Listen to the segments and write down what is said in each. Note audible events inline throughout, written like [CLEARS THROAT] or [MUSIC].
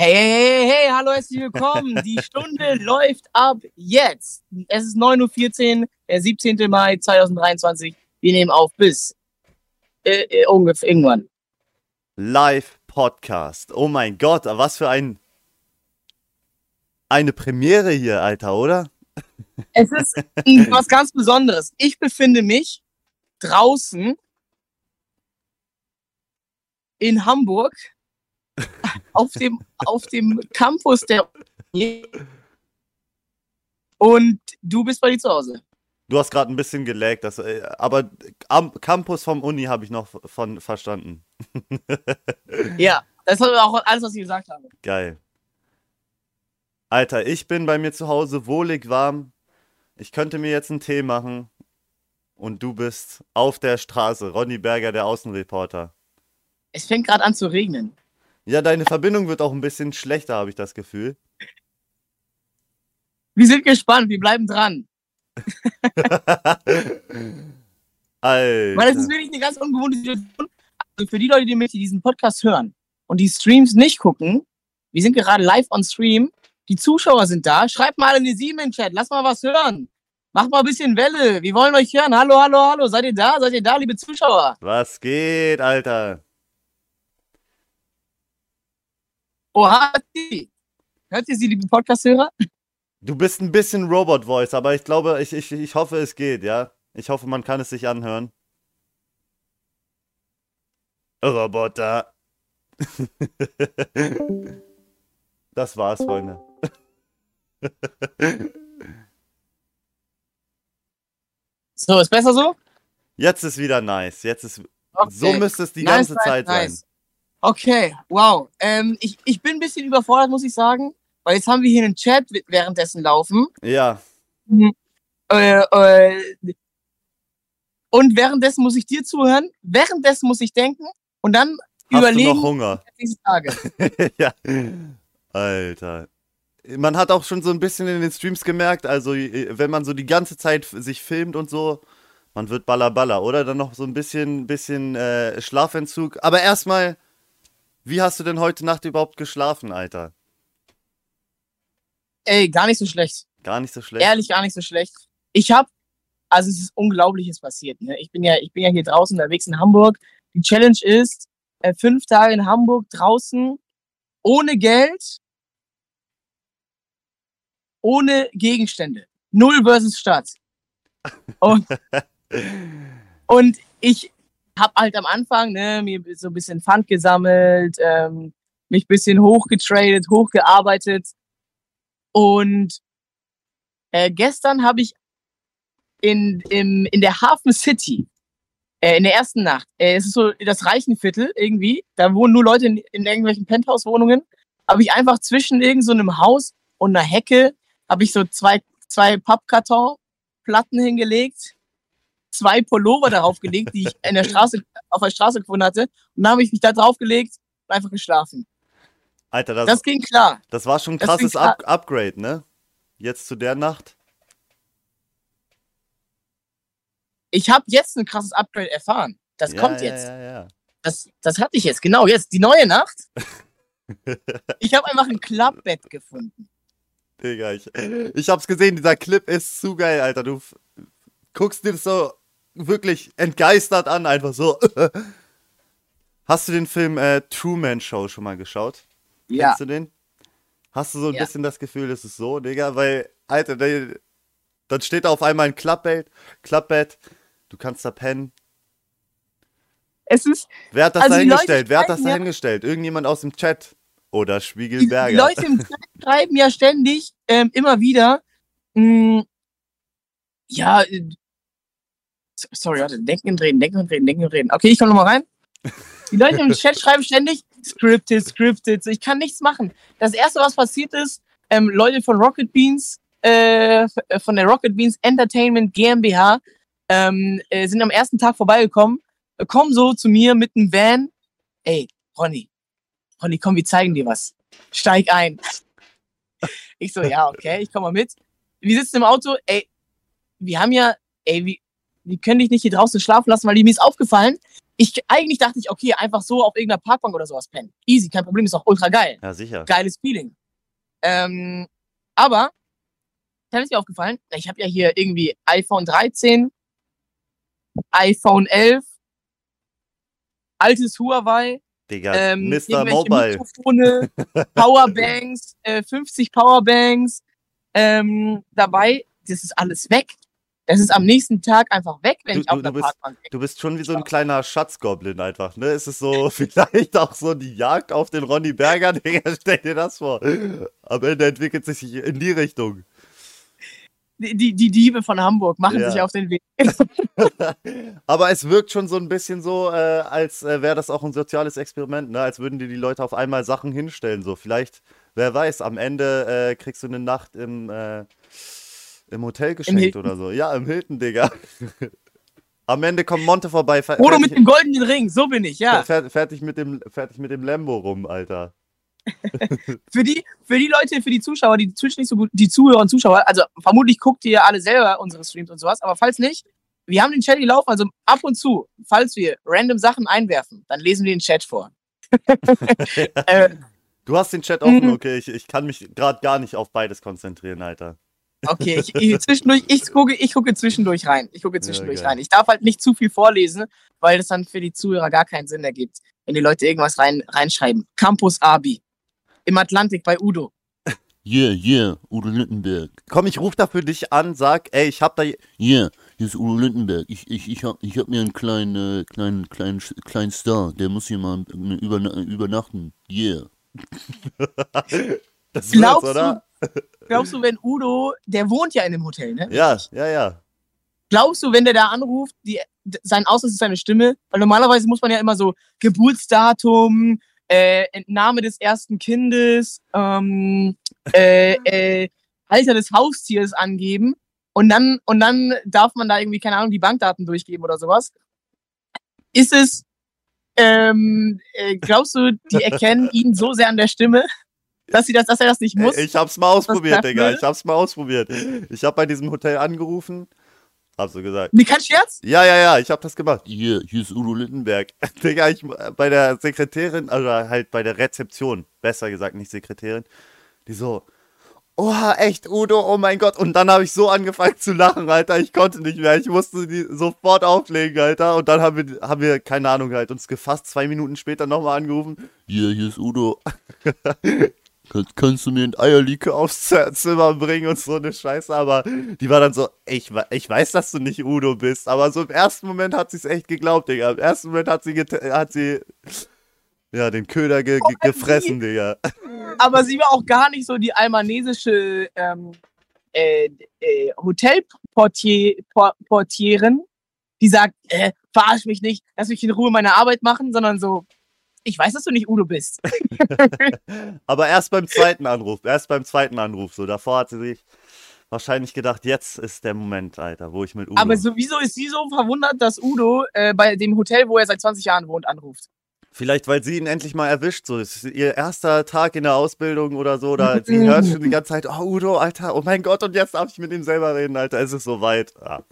Hey, hey, hey, hey, hallo, herzlich willkommen. Die Stunde [LAUGHS] läuft ab jetzt. Es ist 9.14 Uhr, der 17. Mai 2023. Wir nehmen auf bis äh, äh, ungefähr irgendwann. Live-Podcast. Oh mein Gott, was für ein eine Premiere hier, Alter, oder? [LAUGHS] Es ist was ganz Besonderes. Ich befinde mich draußen in Hamburg auf dem, auf dem Campus der Uni und du bist bei dir zu Hause. Du hast gerade ein bisschen gelaggt, das, äh, aber am Campus vom Uni habe ich noch von verstanden. [LAUGHS] ja, das ist auch alles, was ich gesagt habe. Geil. Alter, ich bin bei mir zu Hause wohlig warm. Ich könnte mir jetzt einen Tee machen. Und du bist auf der Straße. Ronny Berger, der Außenreporter. Es fängt gerade an zu regnen. Ja, deine Verbindung wird auch ein bisschen schlechter, habe ich das Gefühl. Wir sind gespannt, wir bleiben dran. [LAUGHS] Alter. Weil es ist wirklich eine ganz ungewohnte Situation. Also für die Leute, die mit diesen Podcast hören und die Streams nicht gucken, wir sind gerade live on Stream. Die Zuschauer sind da. Schreibt mal in die Sieben in Chat. Lass mal was hören. Macht mal ein bisschen Welle. Wir wollen euch hören. Hallo, hallo, hallo. Seid ihr da? Seid ihr da, liebe Zuschauer? Was geht, Alter? Oha, hört ihr sie, liebe Podcast-Hörer? Du bist ein bisschen Robot-Voice, aber ich glaube, ich, ich, ich hoffe, es geht, ja? Ich hoffe, man kann es sich anhören. Roboter. [LAUGHS] das war's, Freunde. so, ist besser so? Jetzt ist wieder nice. Jetzt ist. Okay. So müsste es die Nice, ganze nice, Zeit nice. sein. Okay, wow. Ähm, ich, ich bin ein bisschen überfordert, muss ich sagen. Weil jetzt haben wir hier einen Chat währenddessen laufen. Ja. Äh, äh, und währenddessen muss ich dir zuhören. Währenddessen muss ich denken. Und dann Hast überlegen. du noch Hunger? diese Tage. [LAUGHS] ja. Alter. Man hat auch schon so ein bisschen in den Streams gemerkt, also wenn man so die ganze Zeit sich filmt und so, man wird baller baller, oder? Dann noch so ein bisschen, bisschen äh, Schlafentzug. Aber erstmal, wie hast du denn heute Nacht überhaupt geschlafen, Alter? Ey, gar nicht so schlecht. Gar nicht so schlecht. Ehrlich, gar nicht so schlecht. Ich habe, also es ist Unglaubliches passiert. Ne? Ich bin ja, ich bin ja hier draußen unterwegs in Hamburg. Die Challenge ist äh, fünf Tage in Hamburg draußen ohne Geld, ohne Gegenstände, null versus Stadt. [LAUGHS] Und, und ich habe halt am Anfang ne, mir so ein bisschen Pfand gesammelt, ähm, mich ein bisschen hochgetradet, hochgearbeitet. Und äh, gestern habe ich in, im, in der Hafen City, äh, in der ersten Nacht, äh, es ist so das Reichenviertel irgendwie, da wohnen nur Leute in, in irgendwelchen Penthouse-Wohnungen, habe ich einfach zwischen irgend so Haus und einer Hecke, habe ich so zwei, zwei Pappkartonplatten hingelegt, zwei Pullover darauf gelegt, die ich in der Straße, auf der Straße gefunden hatte, und dann habe ich mich da drauf gelegt und einfach geschlafen. Alter, das, Das ging klar. das war schon ein krasses. Up Upgrade, ne? Jetzt zu der Nacht. Ich habe jetzt ein krasses Upgrade erfahren. Das ja, kommt jetzt. Ja, ja. Das, das hatte ich jetzt, genau jetzt. Die neue Nacht. [LAUGHS] ich habe einfach ein Klappbett gefunden. Digga, ich, ich hab's gesehen, dieser Clip ist zu geil, Alter. Du guckst dir das so wirklich entgeistert an, einfach so. [LAUGHS] Hast du den Film äh, Truman Show schon mal geschaut? Ja. Kennst du den? Hast du so ein Ja. bisschen das Gefühl, das ist so, Digga? Weil, Alter, der, dann steht da auf einmal ein Klappbett, Klappbett, du kannst da pennen. Es ist, Wer hat das Also da hingestellt? Wer hat das schreiben da ja-? Irgendjemand aus dem Chat? Oder die, die Spiegelberger? Leute im [LAUGHS] Chat schreiben ja ständig ähm, immer wieder, mh, ja, äh, so- sorry, warte, denken und reden, denken und reden, denken und reden. Okay, ich komme nochmal rein. Die Leute im Chat schreiben ständig, scripted, scripted, ich kann nichts machen. Das erste, was passiert ist, ähm, Leute von Rocket Beans, äh, von der Rocket Beans Entertainment GmbH, ähm, äh, sind am ersten Tag vorbeigekommen, äh, kommen so zu mir mit einem Van. Ey, Ronny, Ronny, komm, wir zeigen dir was. Steig ein. Ich so, ja, okay, ich komm mal mit. Wir sitzen im Auto, ey, wir haben ja, ey, wir, wir können dich nicht hier draußen schlafen lassen, weil mir ist aufgefallen, Ich, eigentlich dachte ich, okay, einfach so auf irgendeiner Parkbank oder sowas pennen. Easy, kein Problem, ist auch ultra geil. Ja, sicher. Geiles Feeling. Ähm, aber, dann ist mir aufgefallen, ich habe ja hier irgendwie iPhone 13, iPhone 11, altes Huawei, Digga, ähm, Mr. Mobile. Mikrofone, [LAUGHS] Powerbanks, äh, 50 Powerbanks ähm, dabei. Das ist alles weg. Das ist am nächsten Tag einfach weg, wenn Du- ich auf du- der bist- Parkbank bin. Du bist schon wie so ein kleiner Schatzgoblin einfach, ne? Es ist so [LAUGHS] vielleicht auch so die Jagd auf den Ronny Berger, [LAUGHS] Digga, stell dir das vor. Am Ende entwickelt sich in die Richtung. Die, die, die Diebe von Hamburg machen Ja. sich auf den Weg. [LAUGHS] Aber es wirkt schon so ein bisschen so, äh, als äh, wäre das auch ein soziales Experiment, ne? Als würden dir die Leute auf einmal Sachen hinstellen. So, vielleicht, wer weiß, am Ende äh, kriegst du eine Nacht im, äh, im Hotel geschenkt Hilton. oder so. Ja, im Hilton, Digga. [LAUGHS] am Ende kommt Monte vorbei, Oder mit dem goldenen Ring, so bin ich, ja. fer fertig, mit dem, fertig mit dem Lambo rum, Alter. [LAUGHS] Für die, für die Leute, für die Zuschauer, die Twitch nicht so gut, die Zuhörer und Zuschauer, also vermutlich guckt ihr ja alle selber unsere Streams und sowas, aber falls nicht, wir haben den Chat hier laufen, also ab und zu, falls wir random Sachen einwerfen, dann lesen wir den Chat vor. [LAUGHS] äh, Du hast den Chat offen, Mhm. okay, ich, ich kann mich gerade gar nicht auf beides konzentrieren, Alter. Okay, ich, ich, zwischendurch, ich gucke, ich gucke zwischendurch rein. Ich gucke zwischendurch geil. rein. Ich darf halt nicht zu viel vorlesen, weil das dann für die Zuhörer gar keinen Sinn ergibt, wenn die Leute irgendwas rein, reinschreiben. Campus Abi. Im Atlantik bei Udo. Yeah, yeah, Udo Lindenberg. Komm, ich ruf da für dich an, sag, ey, ich hab da. Yeah, hier ist Udo Lindenberg. Ich, ich, ich, hab, ich hab mir einen kleinen, äh, kleinen, kleinen, kleinen Star. Der muss hier mal überna übernachten. Yeah. [LAUGHS] Das Glaubst wird's, oder? Glaubst du, wenn Udo, der wohnt ja in dem Hotel, ne? Ja, ja, ja. Glaubst du, wenn der da anruft, die, sein Ausweis ist seine Stimme? Weil normalerweise muss man ja immer so Geburtsdatum, äh, Entnahme des ersten Kindes, ähm, äh, äh, Alter des Haustiers angeben. Und dann, und dann darf man da irgendwie, keine Ahnung, die Bankdaten durchgeben oder sowas. Ist es, ähm, äh, glaubst du, die [LAUGHS] erkennen ihn so sehr an der Stimme, dass, sie das, dass er das nicht muss? Ich hab's mal ausprobiert, Digga. Ich hab's mal ausprobiert. Ich hab bei diesem Hotel angerufen. Hab so gesagt. Nee, kein Scherz? Ja, ja, ja, ich hab das gemacht. Yeah, hier ist Udo Lindenberg. [LAUGHS] Digga, ich bei der Sekretärin, also halt bei der Rezeption, besser gesagt, nicht Sekretärin, die so, oha, echt, Udo, oh mein Gott. Und dann habe ich so angefangen zu lachen, Alter. Ich konnte nicht mehr. Ich musste die sofort auflegen, Alter. Und dann haben wir, haben wir keine Ahnung, halt uns gefasst, zwei Minuten später nochmal angerufen. Yeah, hier ist Udo. [LAUGHS] Kann, kannst du mir ein Eierlikör aufs Zimmer bringen und so eine Scheiße, aber die war dann so, ich, ich weiß, dass du nicht Udo bist, aber so im ersten Moment hat sie es echt geglaubt, Digga. Im ersten Moment hat sie, hat sie ja, den Köder ge ge gefressen, Digga. [LAUGHS] aber sie war auch gar nicht so die almanesische ähm, äh, äh, Hotelportierin, die sagt, äh, verarsch mich nicht, lass mich in Ruhe meine Arbeit machen, sondern so, ich weiß, dass du nicht Udo bist. [LAUGHS] Aber erst beim zweiten Anruf, erst beim zweiten Anruf, so davor hat sie sich wahrscheinlich gedacht, jetzt ist der Moment, Alter, wo ich mit Udo. Aber sowieso ist sie so verwundert, dass Udo äh, bei dem Hotel, wo er seit 20 Jahren wohnt, anruft. Vielleicht, weil sie ihn endlich mal erwischt. So, es ist ihr erster Tag in der Ausbildung oder so. Da [LAUGHS] sie hört schon die ganze Zeit, oh Udo, Alter, oh mein Gott, und jetzt darf ich mit ihm selber reden, Alter. Es ist soweit. Ja,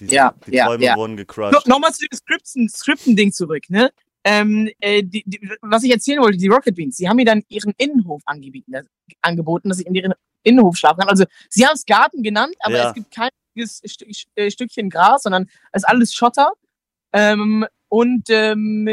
die, Ja, die ja, Träume ja. wurden No, gecrushed. Nochmal zu dem Skripten- Skripten-Ding zurück, ne? Ähm, äh, die, die, was ich erzählen wollte, die Rocket Beans, die haben mir dann ihren Innenhof angebieten, das, angeboten, dass ich in ihren Innenhof schlafen kann. Also, sie haben es Garten genannt, aber Ja. es gibt kein Stück, äh, Stückchen Gras, sondern es ist alles Schotter. Ähm, und, ähm,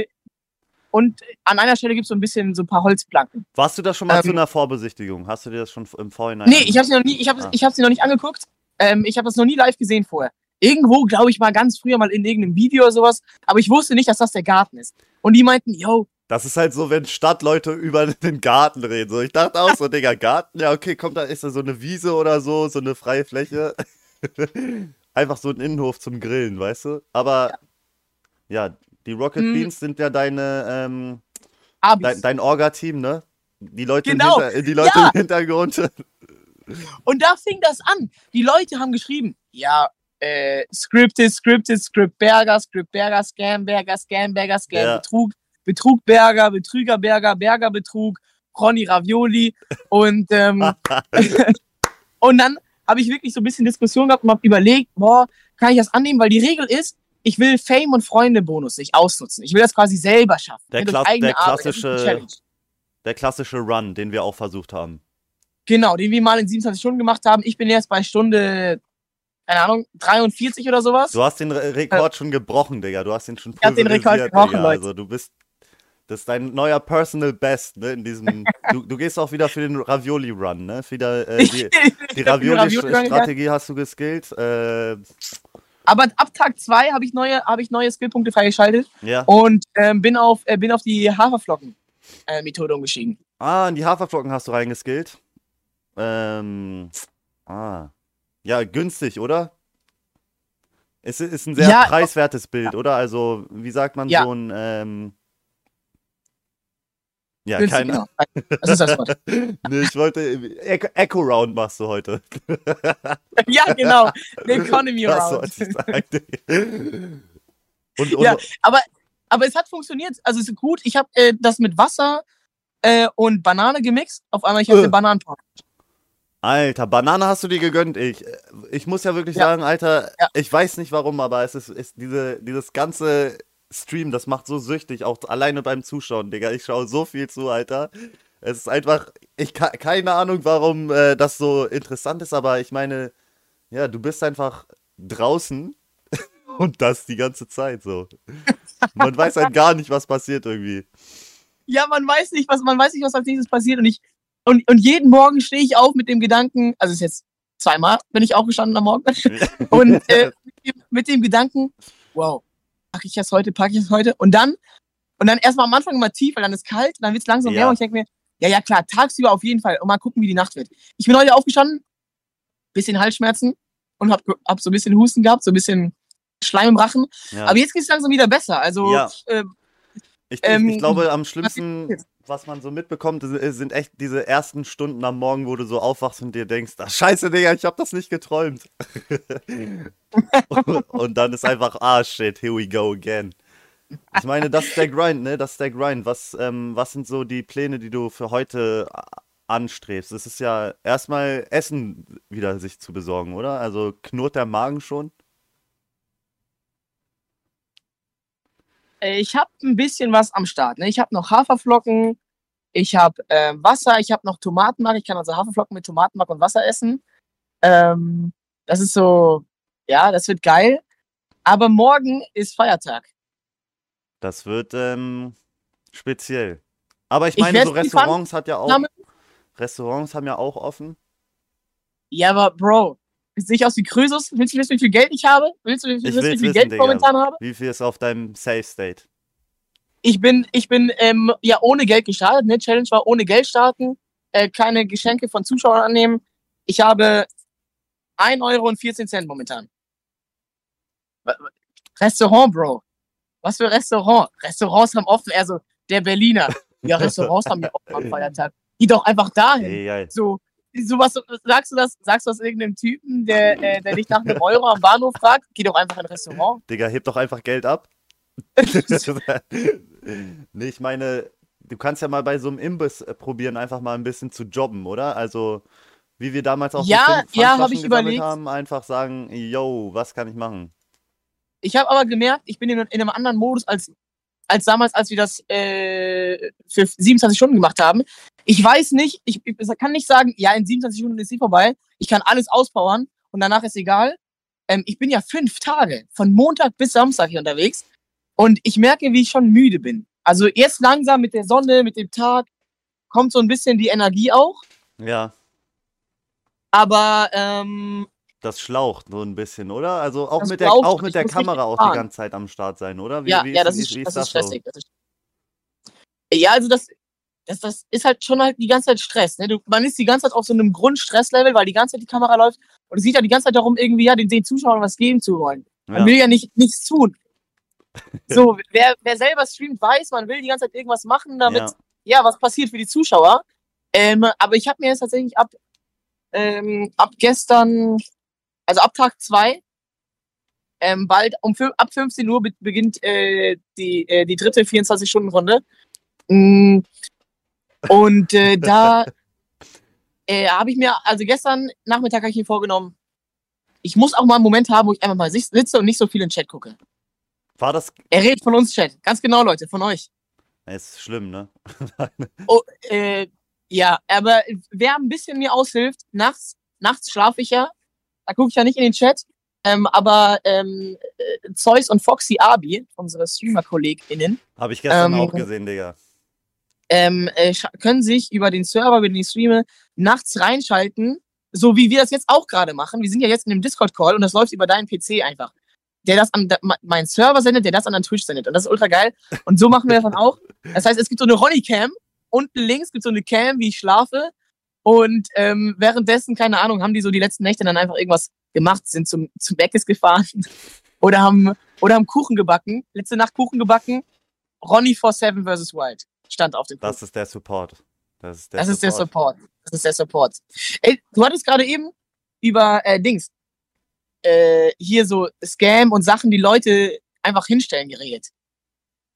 und an einer Stelle gibt es so ein bisschen so ein paar Holzplanken. Warst du da schon mal zu ähm, einer Vorbesichtigung? Hast du dir das schon im Vorhinein? Nee, ich habe sie noch nie, ich habe Ah. ich hab sie noch nicht angeguckt. Ähm, ich habe das noch nie live gesehen vorher. Irgendwo, glaube ich, mal ganz früher mal in irgendeinem Video oder sowas, aber ich wusste nicht, dass das der Garten ist. Und die meinten, yo, Das ist halt so, wenn Stadtleute über den Garten reden. So, ich dachte auch so, [LAUGHS] Digga, Garten, ja, okay, kommt da, ist da so eine Wiese oder so, so eine freie Fläche. [LAUGHS] Einfach so ein Innenhof zum Grillen, weißt du? Aber ja, die Rocket Hm. Beans sind ja deine, ähm, dein, dein Orga-Team, ne? Die Leute, Genau. im, Hinter die Leute Ja. im Hintergrund. [LAUGHS] Und da fing das an. Die Leute haben geschrieben, ja, äh, Scripted, Scripted, Scriptberger, Scriptberger, Scamberger, Scamberger, Scam, Ja. Betrug, Betrugberger, Betrügerberger, Berger Betrug, Ronny Ravioli [LAUGHS] und ähm, [LAUGHS] und dann habe ich wirklich so ein bisschen Diskussion gehabt und habe überlegt, boah, kann ich das annehmen? Weil die Regel ist, ich will Fame und Freunde-Bonus nicht ausnutzen. Ich will das quasi selber schaffen. Der ne, Kla- der ist klassische-. Der klassische Run, den wir auch versucht haben. Genau, den wir mal in 27 Stunden gemacht haben. Ich bin jetzt bei Stunde, keine Ahnung, 43 oder sowas. Du hast den Re Rekord schon gebrochen, Digga. Du hast den schon Ich hab den Rekord gebrochen, Digga. Leute. Also du bist. Das ist dein neuer Personal Best, ne? In diesem. [LAUGHS] du, du gehst auch wieder für den Ravioli-Run, ne? Wieder, äh, [LAUGHS] die, die Ravioli-Strategie hast du geskillt. Äh, Aber ab Tag 2 habe ich neue, habe ich neue Skillpunkte freigeschaltet ja. und ähm, bin, auf, äh, bin auf die Haferflocken-Methode umgestiegen. Ah, in die Haferflocken hast du reingeskillt. Ähm. Ah. Ja, günstig, oder? Es ist ein sehr Ja, preiswertes Bild, oder? Also, wie sagt man Ja. so ein. Ähm, ja, Günstig, keine genau. Das ist das Wort. [LAUGHS] Nee, ich wollte. Echo, Round machst du heute. [LAUGHS] ja, genau. The Economy Das Round. ich sagen. [LAUGHS] Und, und, Ja. Aber, aber es hat funktioniert. Also es ist gut. Ich habe äh, das mit Wasser äh, und Banane gemixt. Auf einmal ich habe Äh. Bananenpart. Alter, Banane hast du dir gegönnt. Ich, ich muss ja wirklich Ja. sagen, Alter, Ja. ich weiß nicht warum, aber es ist, ist diese, dieses ganze Stream, das macht so süchtig, auch alleine beim Zuschauen, Digga. Ich schaue so viel zu, Alter. Es ist einfach, ich keine Ahnung, warum äh, das so interessant ist, aber ich meine, ja, du bist einfach draußen [LAUGHS] und das die ganze Zeit so. Man weiß halt gar nicht, was passiert irgendwie. Ja, man weiß nicht, was man weiß nicht, was als nächstes passiert. Und ich und, und jeden Morgen stehe ich auf mit dem Gedanken, also es ist jetzt zweimal bin ich aufgestanden am Morgen [LAUGHS] und äh, mit, dem, mit dem Gedanken, wow, packe ich das heute, packe ich das heute und dann und dann erstmal am Anfang immer tief, weil dann ist kalt, dann wird es langsam Ja. wärmer und ich denke mir, ja, ja klar, tagsüber auf jeden Fall und mal gucken, wie die Nacht wird. Ich bin heute aufgestanden, bisschen Halsschmerzen und hab, hab so ein bisschen Husten gehabt, so ein bisschen Schleim im Rachen, Ja. aber jetzt geht es langsam wieder besser. Also Ja. äh, Ich, Ähm, ich, glaube, am schlimmsten, was man so mitbekommt, ist- sind echt diese ersten Stunden am Morgen, wo du so aufwachst und dir denkst, ach scheiße, Digga, ich hab das nicht geträumt. und, [LAUGHS] [LAUGHS] und dann ist einfach, ah shit, here we go again. Ich meine, das ist der Grind, ne? Das ist der Grind. Was, ähm, was sind so die Pläne, die du für heute a- anstrebst? Es ist ja erstmal Essen wieder sich zu besorgen, oder? Also knurrt der Magen schon? Ich habe ein bisschen was am Start. Ne? Ich habe noch Haferflocken, ich habe äh, Wasser, ich habe noch Tomatenmark. Ich kann also Haferflocken mit Tomatenmark und Wasser essen. Ähm, das ist so, ja, das wird geil. Aber morgen ist Feiertag. Das wird ähm, speziell. Aber ich Ich meine, werd so Restaurants hat ja auch. Restaurants haben ja auch offen. Ja, aber Bro, sehe ich aus wie Krösus? Willst du wissen, wie viel Geld ich habe? Willst du wissen, Ich wie will's viel wissen, Geld ich momentan habe? Wie viel ist auf deinem Safe State? Ich bin, ich bin ähm, ja ohne Geld gestartet. Ne? Challenge war ohne Geld starten, äh, keine Geschenke von Zuschauern annehmen. Ich habe 1 Euro und 14 Cent momentan. Restaurant, Bro. Was für Restaurant? Restaurants haben offen, eher so der Berliner. Ja, Restaurants haben ja offen am Feiertag. Geh doch einfach dahin. Ey, ey. So, sowas, sagst du das, sagst du das irgendeinem Typen, der, äh, der dich nach einem Euro am Bahnhof fragt? Geh doch einfach in ein Restaurant. Digga, heb doch einfach Geld ab. [LAUGHS] nee, ich meine, du kannst ja mal bei so einem Imbiss äh, probieren, einfach mal ein bisschen zu jobben, oder? Also, wie wir damals auch Ja, Pfand- ja, hab ich überlegt. haben, einfach sagen, yo, was kann ich machen? Ich habe aber gemerkt, ich bin in, in einem anderen Modus als, als damals, als wir das äh, für 27 Stunden gemacht haben. Ich weiß nicht, ich, ich kann nicht sagen, ja, in 27 Stunden ist sie vorbei. Ich kann alles auspowern und danach ist egal. Ähm, ich bin ja fünf Tage, von Montag bis Samstag hier unterwegs und ich merke, wie ich schon müde bin. Also erst langsam mit der Sonne, mit dem Tag kommt so ein bisschen die Energie auch. Ja, Aber ähm, das schlaucht so ein bisschen, oder? Also auch Das mit der, auch mit der Kamera auch die ganze Zeit am Start sein, oder? Wie, ja, wie ja, das wie- ist, wie das ist so? stressig. Das ist, ja, also das, das, das ist halt schon halt die ganze Zeit Stress. Ne? Du, man ist die ganze Zeit auf so einem Grundstresslevel, weil die ganze Zeit die Kamera läuft und es geht ja die ganze Zeit darum, irgendwie ja den, den Zuschauern was geben zu wollen. Man Ja. will ja nicht nichts tun. [LAUGHS] So, wer, wer selber streamt, weiß, man will die ganze Zeit irgendwas machen, damit Ja. ja, was passiert für die Zuschauer. Ähm, aber ich habe mir jetzt tatsächlich ab, ähm, ab gestern, also ab Tag zwei, ähm, bald um ab 15 Uhr be beginnt äh, die, äh, die dritte 24-Stunden-Runde. Mm, Und äh, [LAUGHS] da äh, habe ich mir, also gestern Nachmittag habe ich mir vorgenommen, ich muss auch mal einen Moment haben, wo ich einfach mal sitze und nicht so viel in den Chat gucke. War das. Er redet von uns, Chat. Ganz genau, Leute, von euch. Ist schlimm, ne? [LAUGHS] Oh, äh, ja, aber wer ein bisschen mir aushilft, nachts, nachts schlafe ich ja, da gucke ich ja nicht in den Chat, ähm, aber ähm, äh, Zeus und Foxy Abi, unsere Streamer-KollegInnen, Habe ich gestern Ähm, auch gesehen, Digga. ähm, äh, können sich über den Server, über den ich streame, nachts reinschalten, so wie wir das jetzt auch gerade machen. Wir sind ja jetzt in einem Discord-Call und das läuft über deinen PC einfach. Der das an da- me- meinen Server sendet, der das an den Twitch sendet. Und das ist ultra geil. Und so machen wir das dann auch. Das heißt, es gibt so eine Ronny-Cam. Unten links gibt es so eine Cam, wie ich schlafe. Und ähm, währenddessen, keine Ahnung, haben die so die letzten Nächte dann einfach irgendwas gemacht, sind zum, zum Meckes gefahren [LAUGHS] oder haben, oder haben Kuchen gebacken. Letzte Nacht Kuchen gebacken. Ronny for Seven vs. Wild stand auf dem Kuchen. Das ist der Support. Das ist der Das ist der Support. Support. Das ist der Support. Ey, du hattest gerade eben über äh, Dings. Äh, hier so Scam und Sachen, die Leute einfach hinstellen, geredet.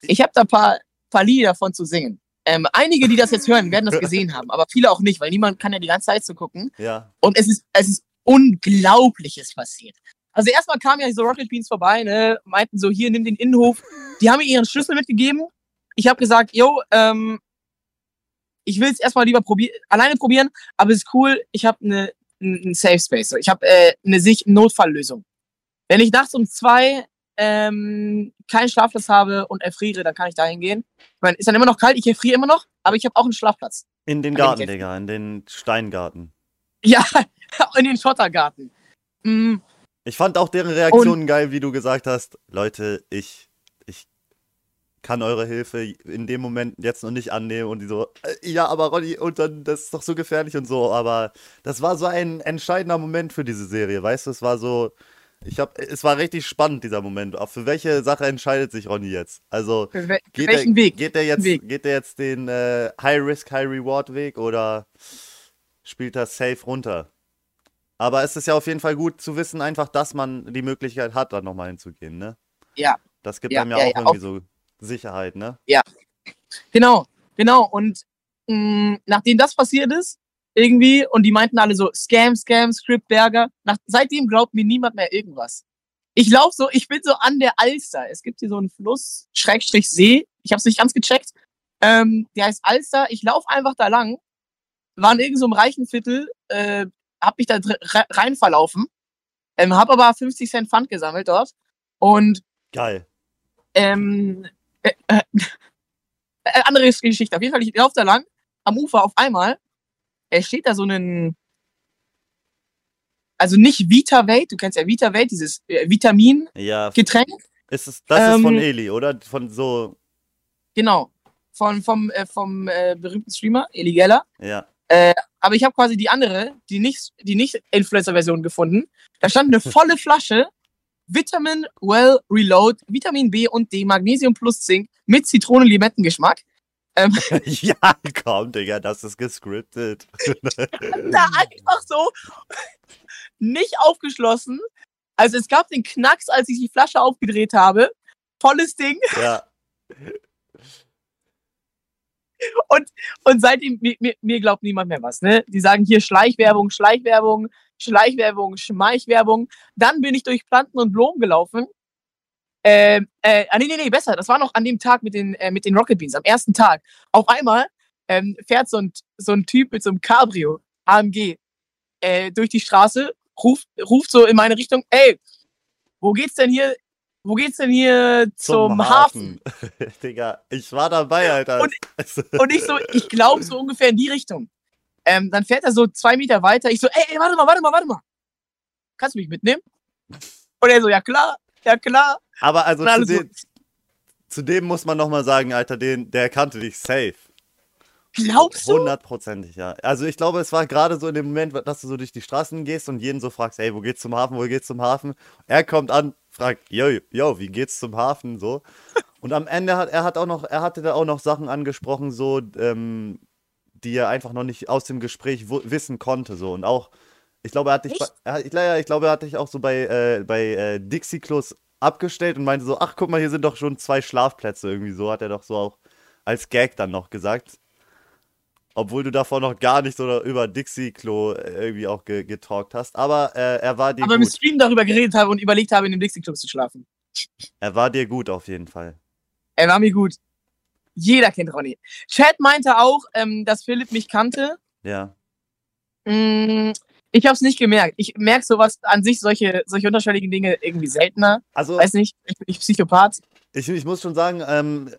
Ich habe da ein paar, paar Lieder davon zu singen. Ähm, einige, die das jetzt hören, werden das [LAUGHS] gesehen haben, aber viele auch nicht, weil niemand kann ja die ganze Zeit so gucken. Ja. Und es ist, es ist Unglaubliches passiert. Also erstmal kamen ja so Rocket Beans vorbei, ne, meinten so, hier, nimm den Innenhof. Die haben mir ihren Schlüssel mitgegeben. Ich habe gesagt, yo, ähm, ich will es erstmal lieber probieren, alleine probieren, aber es ist cool, ich habe eine einen Safe Space. So. Ich habe äh, eine sich Notfalllösung. Wenn ich nachts um zwei ähm, keinen Schlafplatz habe und erfriere, dann kann ich dahin gehen. Ich meine, ist dann immer noch kalt, ich erfriere immer noch, aber ich habe auch einen Schlafplatz. In den Da Garten, Digga. In den Steingarten. Ja, [LAUGHS] in den Schottergarten. Mm, Ich fand auch deren Reaktionen geil, wie du gesagt hast. Leute, ich, ich kann eure Hilfe in dem Moment jetzt noch nicht annehmen. Und die so, äh, ja, aber Ronny, und dann, das ist doch so gefährlich und so. Aber das war so ein entscheidender Moment für diese Serie, weißt du? Es war so, ich hab, es war richtig spannend, dieser Moment. Auch für welche Sache entscheidet sich Ronny jetzt? Also, we geht welchen er, Weg? Geht er jetzt, Weg? geht er jetzt den äh, High-Risk, High-Reward-Weg oder spielt er safe runter? Aber es ist ja auf jeden Fall gut zu wissen, einfach, dass man die Möglichkeit hat, da nochmal hinzugehen, ne? Ja. Das gibt Ja, einem ja, ja, auch ja, irgendwie so Sicherheit, ne? Genau, genau. Und mh, nachdem das passiert ist, irgendwie, und die meinten alle so, Scam, Scam, Scriptberger, nach, seitdem glaubt mir niemand mehr irgendwas. Ich laufe so, ich bin so an der Alster. Es gibt hier so einen Fluss, Schrägstrich See. Ich habe es nicht ganz gecheckt. Ähm, der heißt Alster. Ich laufe einfach da lang. War in irgendeinem so einem reichen Viertel, äh, hab mich da rein verlaufen. Ähm, hab aber 50 Cent Pfand gesammelt dort. Und Geil. ähm, äh, äh, [LAUGHS] äh, andere Geschichte. Auf jeden Fall, ich laufe da lang, am Ufer auf einmal, es steht da so ein, also nicht Vita-Welt, du kennst ja Vita-Welt, dieses äh, Vitamin-Getränk, Ja, ist es, das ist von Ähm, Eli, oder? Von so, genau, von, vom, äh, vom äh, berühmten Streamer, Eli Geller. ja. Aber ich habe quasi die andere, die nicht, die nicht Influencer-Version gefunden. Da stand eine [LAUGHS] volle Flasche Vitamin Well Reload, Vitamin B und D, Magnesium plus Zink mit Zitronen-Limettengeschmack. Ähm, [LAUGHS] ja, komm, Digga, das ist gescriptet. [LAUGHS] da einfach so nicht aufgeschlossen. Also es gab den Knacks, als ich die Flasche aufgedreht habe. Volles Ding. [LAUGHS] ja. Und seitdem, mir, mir, mir glaubt niemand mehr was. Ne? Die sagen hier Schleichwerbung, Schleichwerbung, Schleichwerbung, Schmeichwerbung. Dann bin ich durch Planten und Blumen gelaufen. Ähm, äh, ah, nee, nee, nee, besser. Das war noch an dem Tag mit den, äh, mit den Rocket Beans, am ersten Tag. Auf einmal ähm, fährt so ein, so ein Typ mit so einem Cabrio, AMG, äh, durch die Straße, ruft, ruft so in meine Richtung, ey, wo geht's denn hier, wo geht's denn hier zum, Hafen? [LAUGHS] Digga, ich war dabei, Alter. Und- Und ich so, ich glaube so ungefähr in die Richtung. Ähm, dann fährt er so zwei Meter weiter. Ich so, ey, ey, warte mal, warte mal, warte mal. Kannst du mich mitnehmen? Und er so, ja klar, [LAUGHS] ja klar. Aber also zu, dem, zu dem muss man nochmal sagen, Alter, den, der kannte dich safe. glaubst du? Hundertprozentig, ja. Also ich glaube, es war gerade so in dem Moment, dass du so durch die Straßen gehst und jeden so fragst, ey, wo geht's zum Hafen, wo geht's zum Hafen? Er kommt an, fragt, yo, yo, wie geht's zum Hafen, so. Und am Ende hat er hat auch noch, er hatte da auch noch Sachen angesprochen, so, ähm, die er einfach noch nicht aus dem Gespräch wissen konnte, so. Und auch, ich glaube, er hat dich, er, hat- ich, ja, ich glaube, er hat dich auch so bei, äh, bei äh, Dixie Klos abgestellt und meinte so, ach, guck mal, hier sind doch schon zwei Schlafplätze, irgendwie so, hat er doch so auch als Gag dann noch gesagt. Obwohl du davor noch gar nicht so über Dixie-Klo äh, irgendwie auch ge getalkt hast. Aber äh, er war dir Aber im gut. Stream darüber geredet habe und überlegt habe, in dem Dixie Club zu schlafen. Er war dir gut auf jeden Fall. Er war mir gut. Jeder kennt Ronny. Chad meinte auch, ähm, dass Philipp mich kannte. Ja. Mm, ich habe es nicht gemerkt. Ich merke sowas an sich, solche, solche unterschwelligen Dinge irgendwie seltener. Also, Weiß nicht, ich bin nicht Psychopath. ich, ich muss schon sagen, ähm,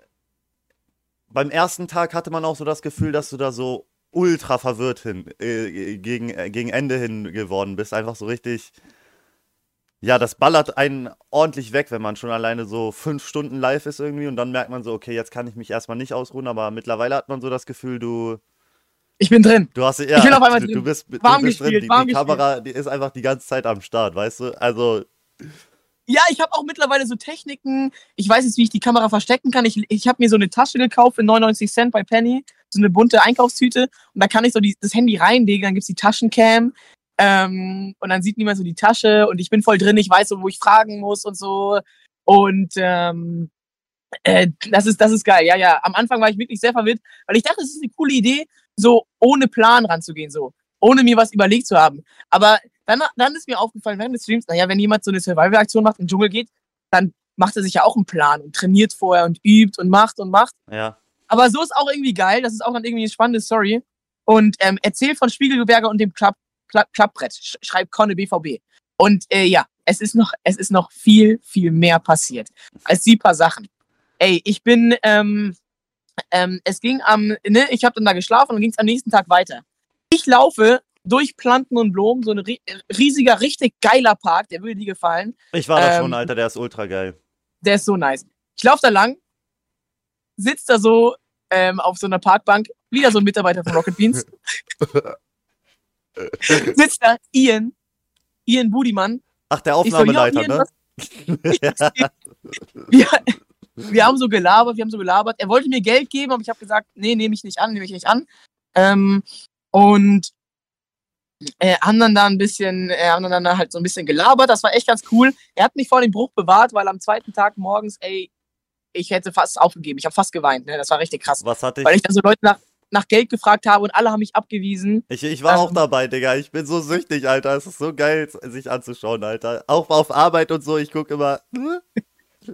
beim ersten Tag hatte man auch so das Gefühl, dass du da so ultra verwirrt hin, äh, gegen, äh, gegen Ende hin geworden bist. Einfach so richtig. Ja, das ballert einen ordentlich weg, wenn man schon alleine so fünf Stunden live ist irgendwie und dann merkt man so, okay, jetzt kann ich mich erstmal nicht ausruhen, aber mittlerweile hat man so das Gefühl, du, Ich bin drin. du hast ja, bin auf einmal du, drin. du bist, du Warm bist drin. gespielt, Die, warm die. Kamera, die ist einfach die ganze Zeit am Start, weißt du? Also, Ja, ich habe auch mittlerweile so Techniken. Ich weiß jetzt, wie ich die Kamera verstecken kann. Ich, ich habe mir so eine Tasche gekauft für 99 Cent bei Penny. So eine bunte Einkaufstüte. Und da kann ich so die, das Handy reinlegen. Dann gibt's die Taschencam. Ähm, und dann sieht niemand so die Tasche. Und ich bin voll drin. Ich weiß so, wo ich fragen muss und so. Und ähm, äh, das, ist, das ist geil. Ja, ja. Am Anfang war ich wirklich sehr verwirrt, weil ich dachte, es ist eine coole Idee, so ohne Plan ranzugehen. So. Ohne mir was überlegt zu haben. Aber dann, dann ist mir aufgefallen während des Streams, naja, wenn jemand so eine Survival-Aktion macht, im Dschungel geht, dann macht er sich ja auch einen Plan und trainiert vorher und übt und macht und macht. ja. Aber so ist auch irgendwie geil. Das ist auch dann irgendwie eine spannende Story. Und ähm, erzählt von Spiegelgewerke und dem Klapp, Klapp, Klappbrett, sch schreibt Conne BVB. Und äh, ja, es ist noch, es ist noch viel, viel mehr passiert als die paar Sachen. Ey, ich bin, ähm, ähm, es ging am, ne, ich habe dann da geschlafen und ging es am nächsten Tag weiter. Ich laufe durch Planten und Blumen, so ein ri riesiger, richtig geiler Park, der würde dir gefallen. Ich war da Ähm, schon, Alter, der ist ultra geil. Der ist so nice. Ich laufe da lang, sitzt da so ähm, auf so einer Parkbank, wieder so ein Mitarbeiter von Rocket Beans. [LAUGHS] sitzt da Ian, Ian Budimann. Ach, der Ich so, ja, Aufnahmeleiter, Ian, ne? wir, [LAUGHS] [LAUGHS] wir haben so gelabert, wir haben so gelabert. Er wollte mir Geld geben, aber ich habe gesagt, nee, nehme ich nicht an, nehme ich nicht an. Ähm, und äh, haben dann da ein bisschen, äh, haben dann da halt so ein bisschen gelabert. Das war echt ganz cool. Er hat mich vor dem Bruch bewahrt, weil am zweiten Tag morgens, ey, ich hätte fast aufgegeben. Ich habe fast geweint. Ne? Das war richtig krass. Was hatte ich? Weil ich dann so Leute nach, nach Geld gefragt habe und alle haben mich abgewiesen. Ich, ich war auch Ähm. dabei, Digga. Ich bin so süchtig, Alter. Es ist so geil, sich anzuschauen, Alter. Auch auf Arbeit und so. Ich guck immer.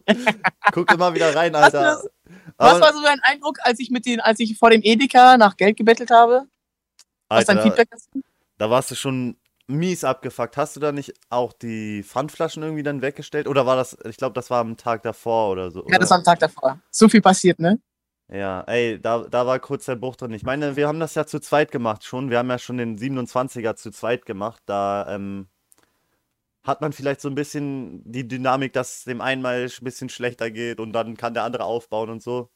[LAUGHS] guck immer wieder rein, Alter. was, was war so dein Eindruck, als ich mit den, als ich vor dem Edeka nach Geld gebettelt habe? Was ist dein Feedback dazu? da warst du schon mies abgefuckt. Hast du da nicht auch die Pfandflaschen irgendwie dann weggestellt? Oder war das, ich glaube, das war am Tag davor oder so. Ja, oder? das war am Tag davor. So viel passiert, ne? Ja, ey, da, da war kurz der Bruch drin. Ich meine, wir haben das ja zu zweit gemacht schon. Wir haben ja schon den 27er zu zweit gemacht. Da ähm, hat man vielleicht so ein bisschen die Dynamik, dass es dem einen mal ein bisschen schlechter geht und dann kann der andere aufbauen und so.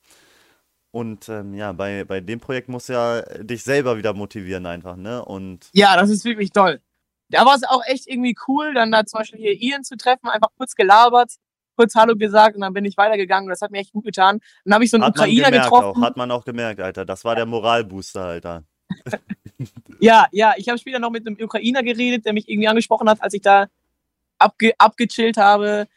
Und ähm, ja, bei, bei dem Projekt musst du ja dich selber wieder motivieren einfach, ne? Und Ja, das ist wirklich toll. Da war es auch echt irgendwie cool, dann da zum Beispiel hier Ian zu treffen, einfach kurz gelabert, kurz Hallo gesagt und dann bin ich weitergegangen und das hat mir echt gut getan. Dann habe ich so einen hat man Ukrainer gemerkt getroffen. auch, hat man auch gemerkt, Alter. Das war der Moralbooster, Alter. [LAUGHS] Ja, ja, ich habe später noch mit einem Ukrainer geredet, der mich irgendwie angesprochen hat, als ich da abge abgechillt habe.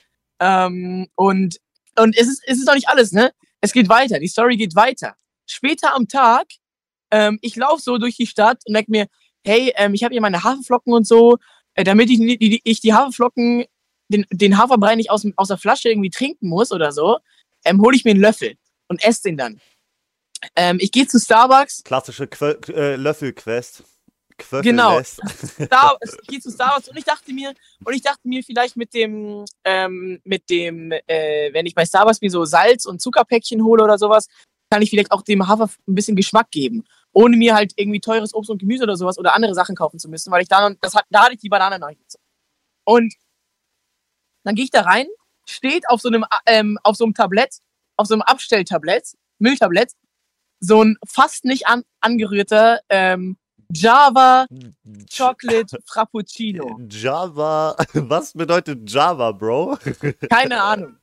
Ähm, und und es, ist, es ist noch nicht alles, ne? Es geht weiter, die Story geht weiter. Später am Tag, ähm, ich laufe so durch die Stadt und denke mir, hey, ähm, ich habe hier meine Haferflocken und so, äh, damit ich, die, ich die Haferflocken, den, den Haferbrei nicht aus, aus der Flasche irgendwie trinken muss oder so, ähm, hole ich mir einen Löffel und esse den dann. Ähm, ich gehe zu Starbucks, Klassische Que äh, Löffelquest. Quöffel Genau. Star, ich gehe zu Star Wars und ich dachte mir, und ich dachte mir vielleicht mit dem, ähm, mit dem, äh, wenn ich bei Star Wars mir so Salz und Zuckerpäckchen hole oder sowas, kann ich vielleicht auch dem Hafer ein bisschen Geschmack geben, ohne mir halt irgendwie teures Obst und Gemüse oder sowas oder andere Sachen kaufen zu müssen, weil ich da noch, das hat, da hatte ich die Banane noch nicht. Und dann gehe ich da rein, steht auf so einem, ähm, auf so einem Tablett, auf so einem Abstelltablett, Milchtablett, so ein fast nicht an, angerührter ähm, Java Chocolate [LAUGHS] Frappuccino. Java. [LAUGHS] Was bedeutet Java, Bro? Keine [LAUGHS] Ahnung.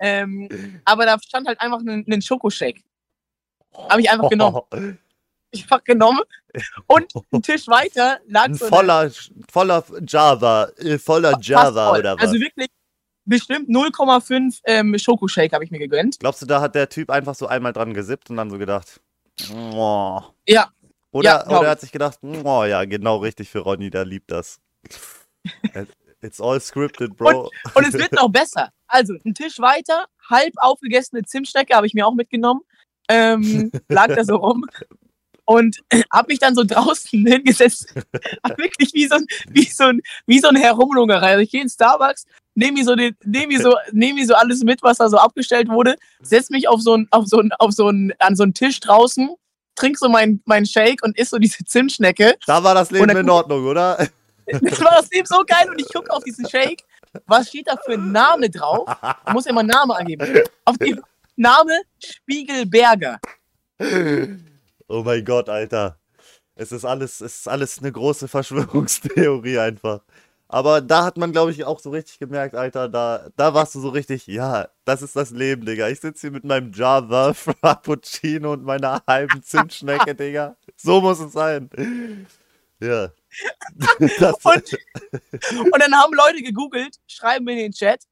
ähm, aber da stand halt einfach ein, ein Schokoshake. Habe ich einfach genommen. Ich einfach genommen. Und einen Tisch weiter lag so voller, voller Java, äh, voller Java voll. oder was? Also wirklich bestimmt 0,5 ähm, Schokoshake habe ich mir gegönnt. Glaubst du, da hat der Typ einfach so einmal dran gesippt und dann so gedacht, oh. Ja. Oder, Ja, oder er hat sich gedacht, oh ja, genau richtig für Ronny, der liebt das. It's all scripted, Bro. Und es wird noch [LAUGHS] besser. Also, ein Tisch weiter, halb aufgegessene Zimtschnecke habe ich mir auch mitgenommen. Ähm, [LAUGHS] lag da so rum. Und [CLEARS THROAT] habe mich dann so draußen [LAUGHS] hingesetzt. Wirklich wie so ein, wie so ein, wie so ein Herumlungerei. Also ich gehe in Starbucks, nehme mir so den, nehme mir so, nehme mir so alles mit, was da so abgestellt wurde, setz mich auf so ein, auf so ein, auf so ein, an so einen Tisch draußen, trink so meinen mein Shake und isst so diese Zimtschnecke. Da war das Leben in Ordnung, oder? Das war das Leben so geil und ich gucke auf diesen Shake. Was steht da für ein Name drauf? Man muss einen Namen angeben. Auf dem Name Spiegelberger. Oh mein Gott, Alter. Es ist alles, es ist alles eine große Verschwörungstheorie einfach. Aber da hat man, glaube ich, auch so richtig gemerkt, Alter, da, da warst du so richtig, ja, das ist das Leben, Digga. Ich sitze hier mit meinem Java, [LAUGHS] Frappuccino und meiner halben Zimtschnecke, [LAUGHS] Digga. So muss es sein. Ja. [LAUGHS] Das, Und, und dann haben Leute gegoogelt, schreiben mir in den Chat,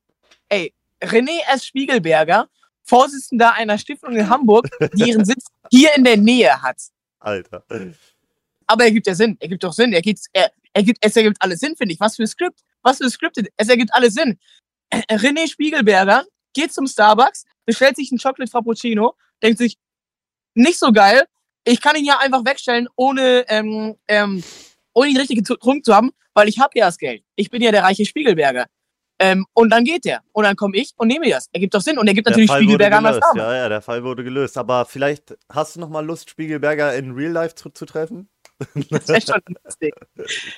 ey, René S. Spiegelberger, Vorsitzender einer Stiftung in Hamburg, die ihren Sitz hier in der Nähe hat. Alter. Aber er gibt ja Sinn. Er gibt doch Sinn. Er gibt, er, er gibt, es ergibt alles Sinn, finde ich. Was für ein Skript. Was für ein Skript. Es ergibt alles Sinn. Äh, René Spiegelberger geht zum Starbucks, bestellt sich einen Chocolate Frappuccino, denkt sich, nicht so geil. Ich kann ihn ja einfach wegstellen, ohne, ähm, ähm, ohne die richtige Trunk zu haben, weil ich habe ja das Geld. Ich bin ja der reiche Spiegelberger. Ähm, und dann geht der. Und dann komme ich und nehme das. Ergibt doch Sinn. Und er gibt natürlich Spiegelberger an das. Ja, ja, der Fall wurde gelöst. Aber vielleicht hast du noch mal Lust, Spiegelberger in Real Life zu, zu treffen? [LAUGHS] Das wäre schon lustig.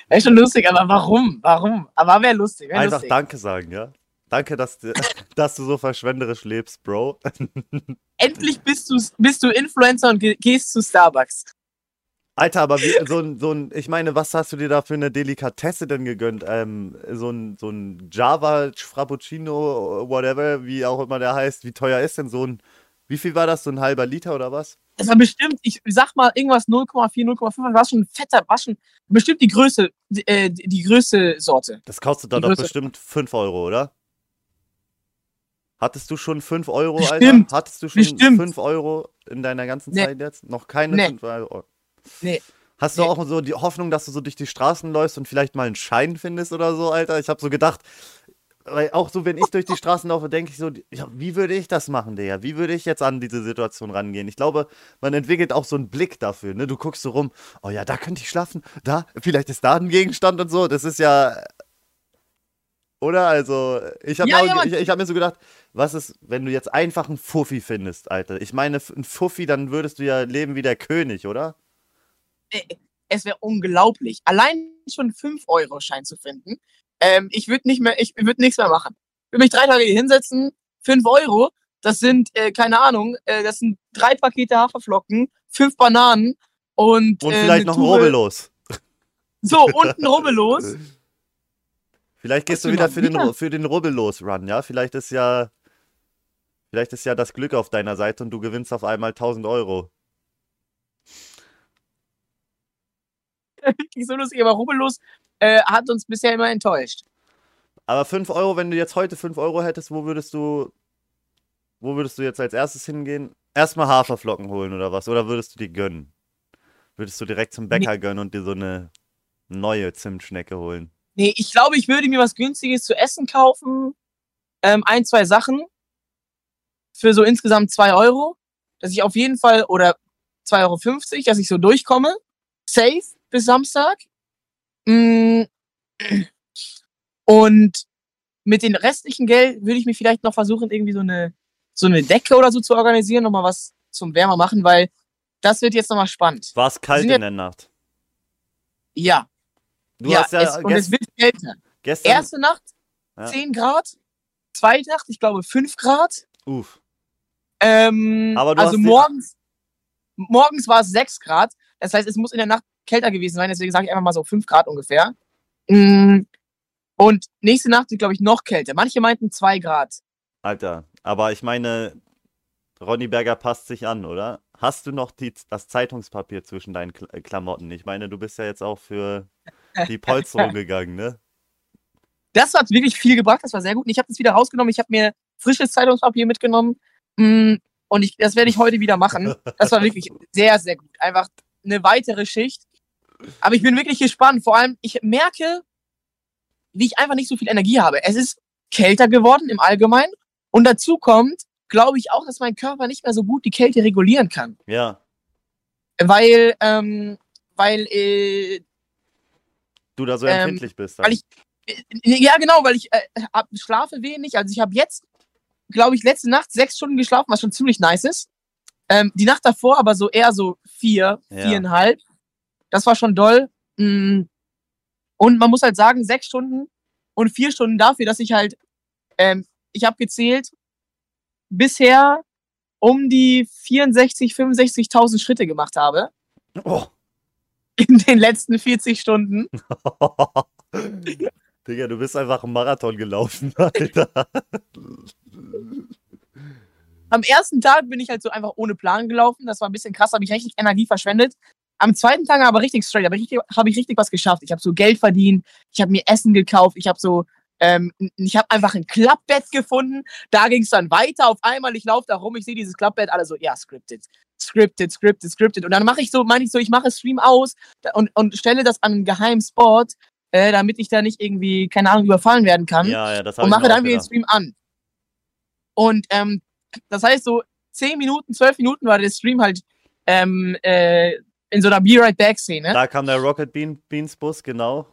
Wäre schon lustig, aber warum? Warum? Aber wäre lustig. Wär Einfach lustig. Danke sagen, ja? Danke, dass du, [LAUGHS] dass du so verschwenderisch lebst, Bro. [LAUGHS] Endlich bist du, bist du Influencer und ge gehst zu Starbucks. Alter, aber wie, so ein, so ein, ich meine, was hast du dir da für eine Delikatesse denn gegönnt? Ähm, so ein, so ein Java Frappuccino, whatever, wie auch immer der heißt. Wie teuer ist denn so ein, wie viel war das? So ein halber Liter oder was? Das war bestimmt, ich sag mal, irgendwas 0,4, 0,5, war schon ein fetter, war schon bestimmt die Größe, die, äh, die größte Sorte. Das kostet da Die doch Größe- bestimmt 5 Euro, oder? Hattest du schon 5 Euro, Bestimmt. Alter? Hattest du schon Bestimmt. 5 Euro in deiner ganzen Nee. Zeit jetzt? Noch keine Nee. 5 Euro. Nee. Hast du Nee. auch so die Hoffnung, dass du so durch die Straßen läufst und vielleicht mal einen Schein findest oder so, Alter? Ich habe so gedacht, weil auch so, wenn ich durch die Straßen laufe, denke ich so, ja, wie würde ich das machen, Digga? Wie würde ich jetzt an diese Situation rangehen? Ich glaube, man entwickelt auch so einen Blick dafür, ne? Du guckst so rum, oh ja, da könnte ich schlafen, da, vielleicht ist da ein Gegenstand und so. Das ist ja. Oder? Also, ich habe Ja, mir, ja, ich, ich hab mir so gedacht, was ist, wenn du jetzt einfach einen Fuffi findest, Alter? Ich meine, ein Fuffi, dann würdest du ja leben wie der König, oder? Es wäre unglaublich. Allein schon 5-Euro-Schein zu finden. Ähm, ich würde nicht mehr, ich würde nichts mehr machen. Ich würde mich drei Tage hier hinsetzen, 5 Euro, das sind, äh, keine Ahnung, äh, das sind drei Pakete Haferflocken, fünf Bananen und, Und äh, vielleicht noch ein Rubbellos. So, und ein Rubbellos. [LAUGHS] Vielleicht gehst du du wieder für den, wieder? Ru- für den Rubbellos-Run, ja? Vielleicht ist ja. Vielleicht ist ja das Glück auf deiner Seite und du gewinnst auf einmal 1000 Euro. [LAUGHS] Wirklich so lustig, aber Rubbellos äh, hat uns bisher immer enttäuscht. Aber 5 Euro, wenn du jetzt heute 5 Euro hättest, wo würdest du. Wo würdest du jetzt als erstes hingehen? Erstmal Haferflocken holen oder was? Oder würdest du die gönnen? Würdest du direkt zum Bäcker gönnen und dir so eine neue Zimtschnecke holen? Nee, ich glaube, ich würde mir was Günstiges zu essen kaufen. Ähm, ein, zwei Sachen. Für so insgesamt zwei Euro. Dass ich auf jeden Fall, oder 2,50 Euro, dass ich so durchkomme. Safe bis Samstag. Mm. Und mit dem restlichen Geld würde ich mir vielleicht noch versuchen, irgendwie so eine, so eine Decke oder so zu organisieren, nochmal was zum Wärmer machen, weil das wird jetzt nochmal spannend. War es kalt in ja- der Nacht? Ja, Du ja, hast ja es, und es wird kälter. gestern. Erste Nacht Ja. 10 Grad, zweite Nacht, ich glaube 5 Grad. Uff. Ähm, Aber du also morgens, morgens war es 6 Grad. Das heißt, es muss in der Nacht kälter gewesen sein. Deswegen sage ich einfach mal so 5 Grad ungefähr. Mm, Und nächste Nacht ist, glaube ich, noch kälter. Manche meinten 2 Grad. Alter, aber ich meine, Ronny Berger passt sich an, oder? Hast du noch die, das Zeitungspapier zwischen deinen äh, Klamotten? Ich meine, du bist ja jetzt auch für die Polsterung [LAUGHS] gegangen, ne? Das hat wirklich viel gebracht. Das war sehr gut. Und ich habe das wieder rausgenommen. Ich habe mir frisches Zeitungspapier mitgenommen. Mm, Und ich, das werde ich heute wieder machen. Das war wirklich [LAUGHS] sehr, sehr gut. Einfach eine weitere Schicht. Aber ich bin wirklich gespannt. Vor allem, ich merke, wie ich einfach nicht so viel Energie habe. Es ist kälter geworden im Allgemeinen. Und dazu kommt, glaube ich auch, dass mein Körper nicht mehr so gut die Kälte regulieren kann. Ja. Weil, ähm, weil, äh, Du da so Ähm, empfindlich bist. weil ich, äh, ja genau, weil ich äh, hab, schlafe wenig. Also ich habe jetzt, glaube ich, letzte Nacht sechs Stunden geschlafen, was schon ziemlich nice ist. Ähm, die Nacht davor aber so eher so vier, Ja. viereinhalb. Das war schon doll. Mm. Und man muss halt sagen, sechs Stunden und vier Stunden dafür, dass ich halt, ähm, ich habe gezählt, bisher um die 64, 65.000 Schritte gemacht habe Oh. [LAUGHS] in den letzten 40 Stunden. [LAUGHS] Digga, du bist einfach einen Marathon gelaufen, Alter. Am ersten Tag bin ich halt so einfach ohne Plan gelaufen. Das war ein bisschen krass, habe ich richtig Energie verschwendet. Am zweiten Tag aber richtig straight, aber habe ich richtig was geschafft. Ich habe so Geld verdient, ich habe mir Essen gekauft, ich habe so, ähm, ich habe einfach ein Klappbett gefunden. Da ging es dann weiter. Auf einmal, ich laufe da rum, ich sehe dieses Klappbett, alle so, ja, scripted, scripted, scripted, scripted. Und dann mache ich so, meine ich so, ich mache Stream aus und, und stelle das an einen geheimen Spot, äh, damit ich da nicht irgendwie, keine Ahnung, überfallen werden kann Ja, ja, das habe und mache dann wieder den. Stream an. Und ähm, das heißt so 10 Minuten, 12 Minuten war der Stream halt ähm, äh, in so einer Be Right Back Szene. Da kam der Rocket Bean, Beans Bus, genau.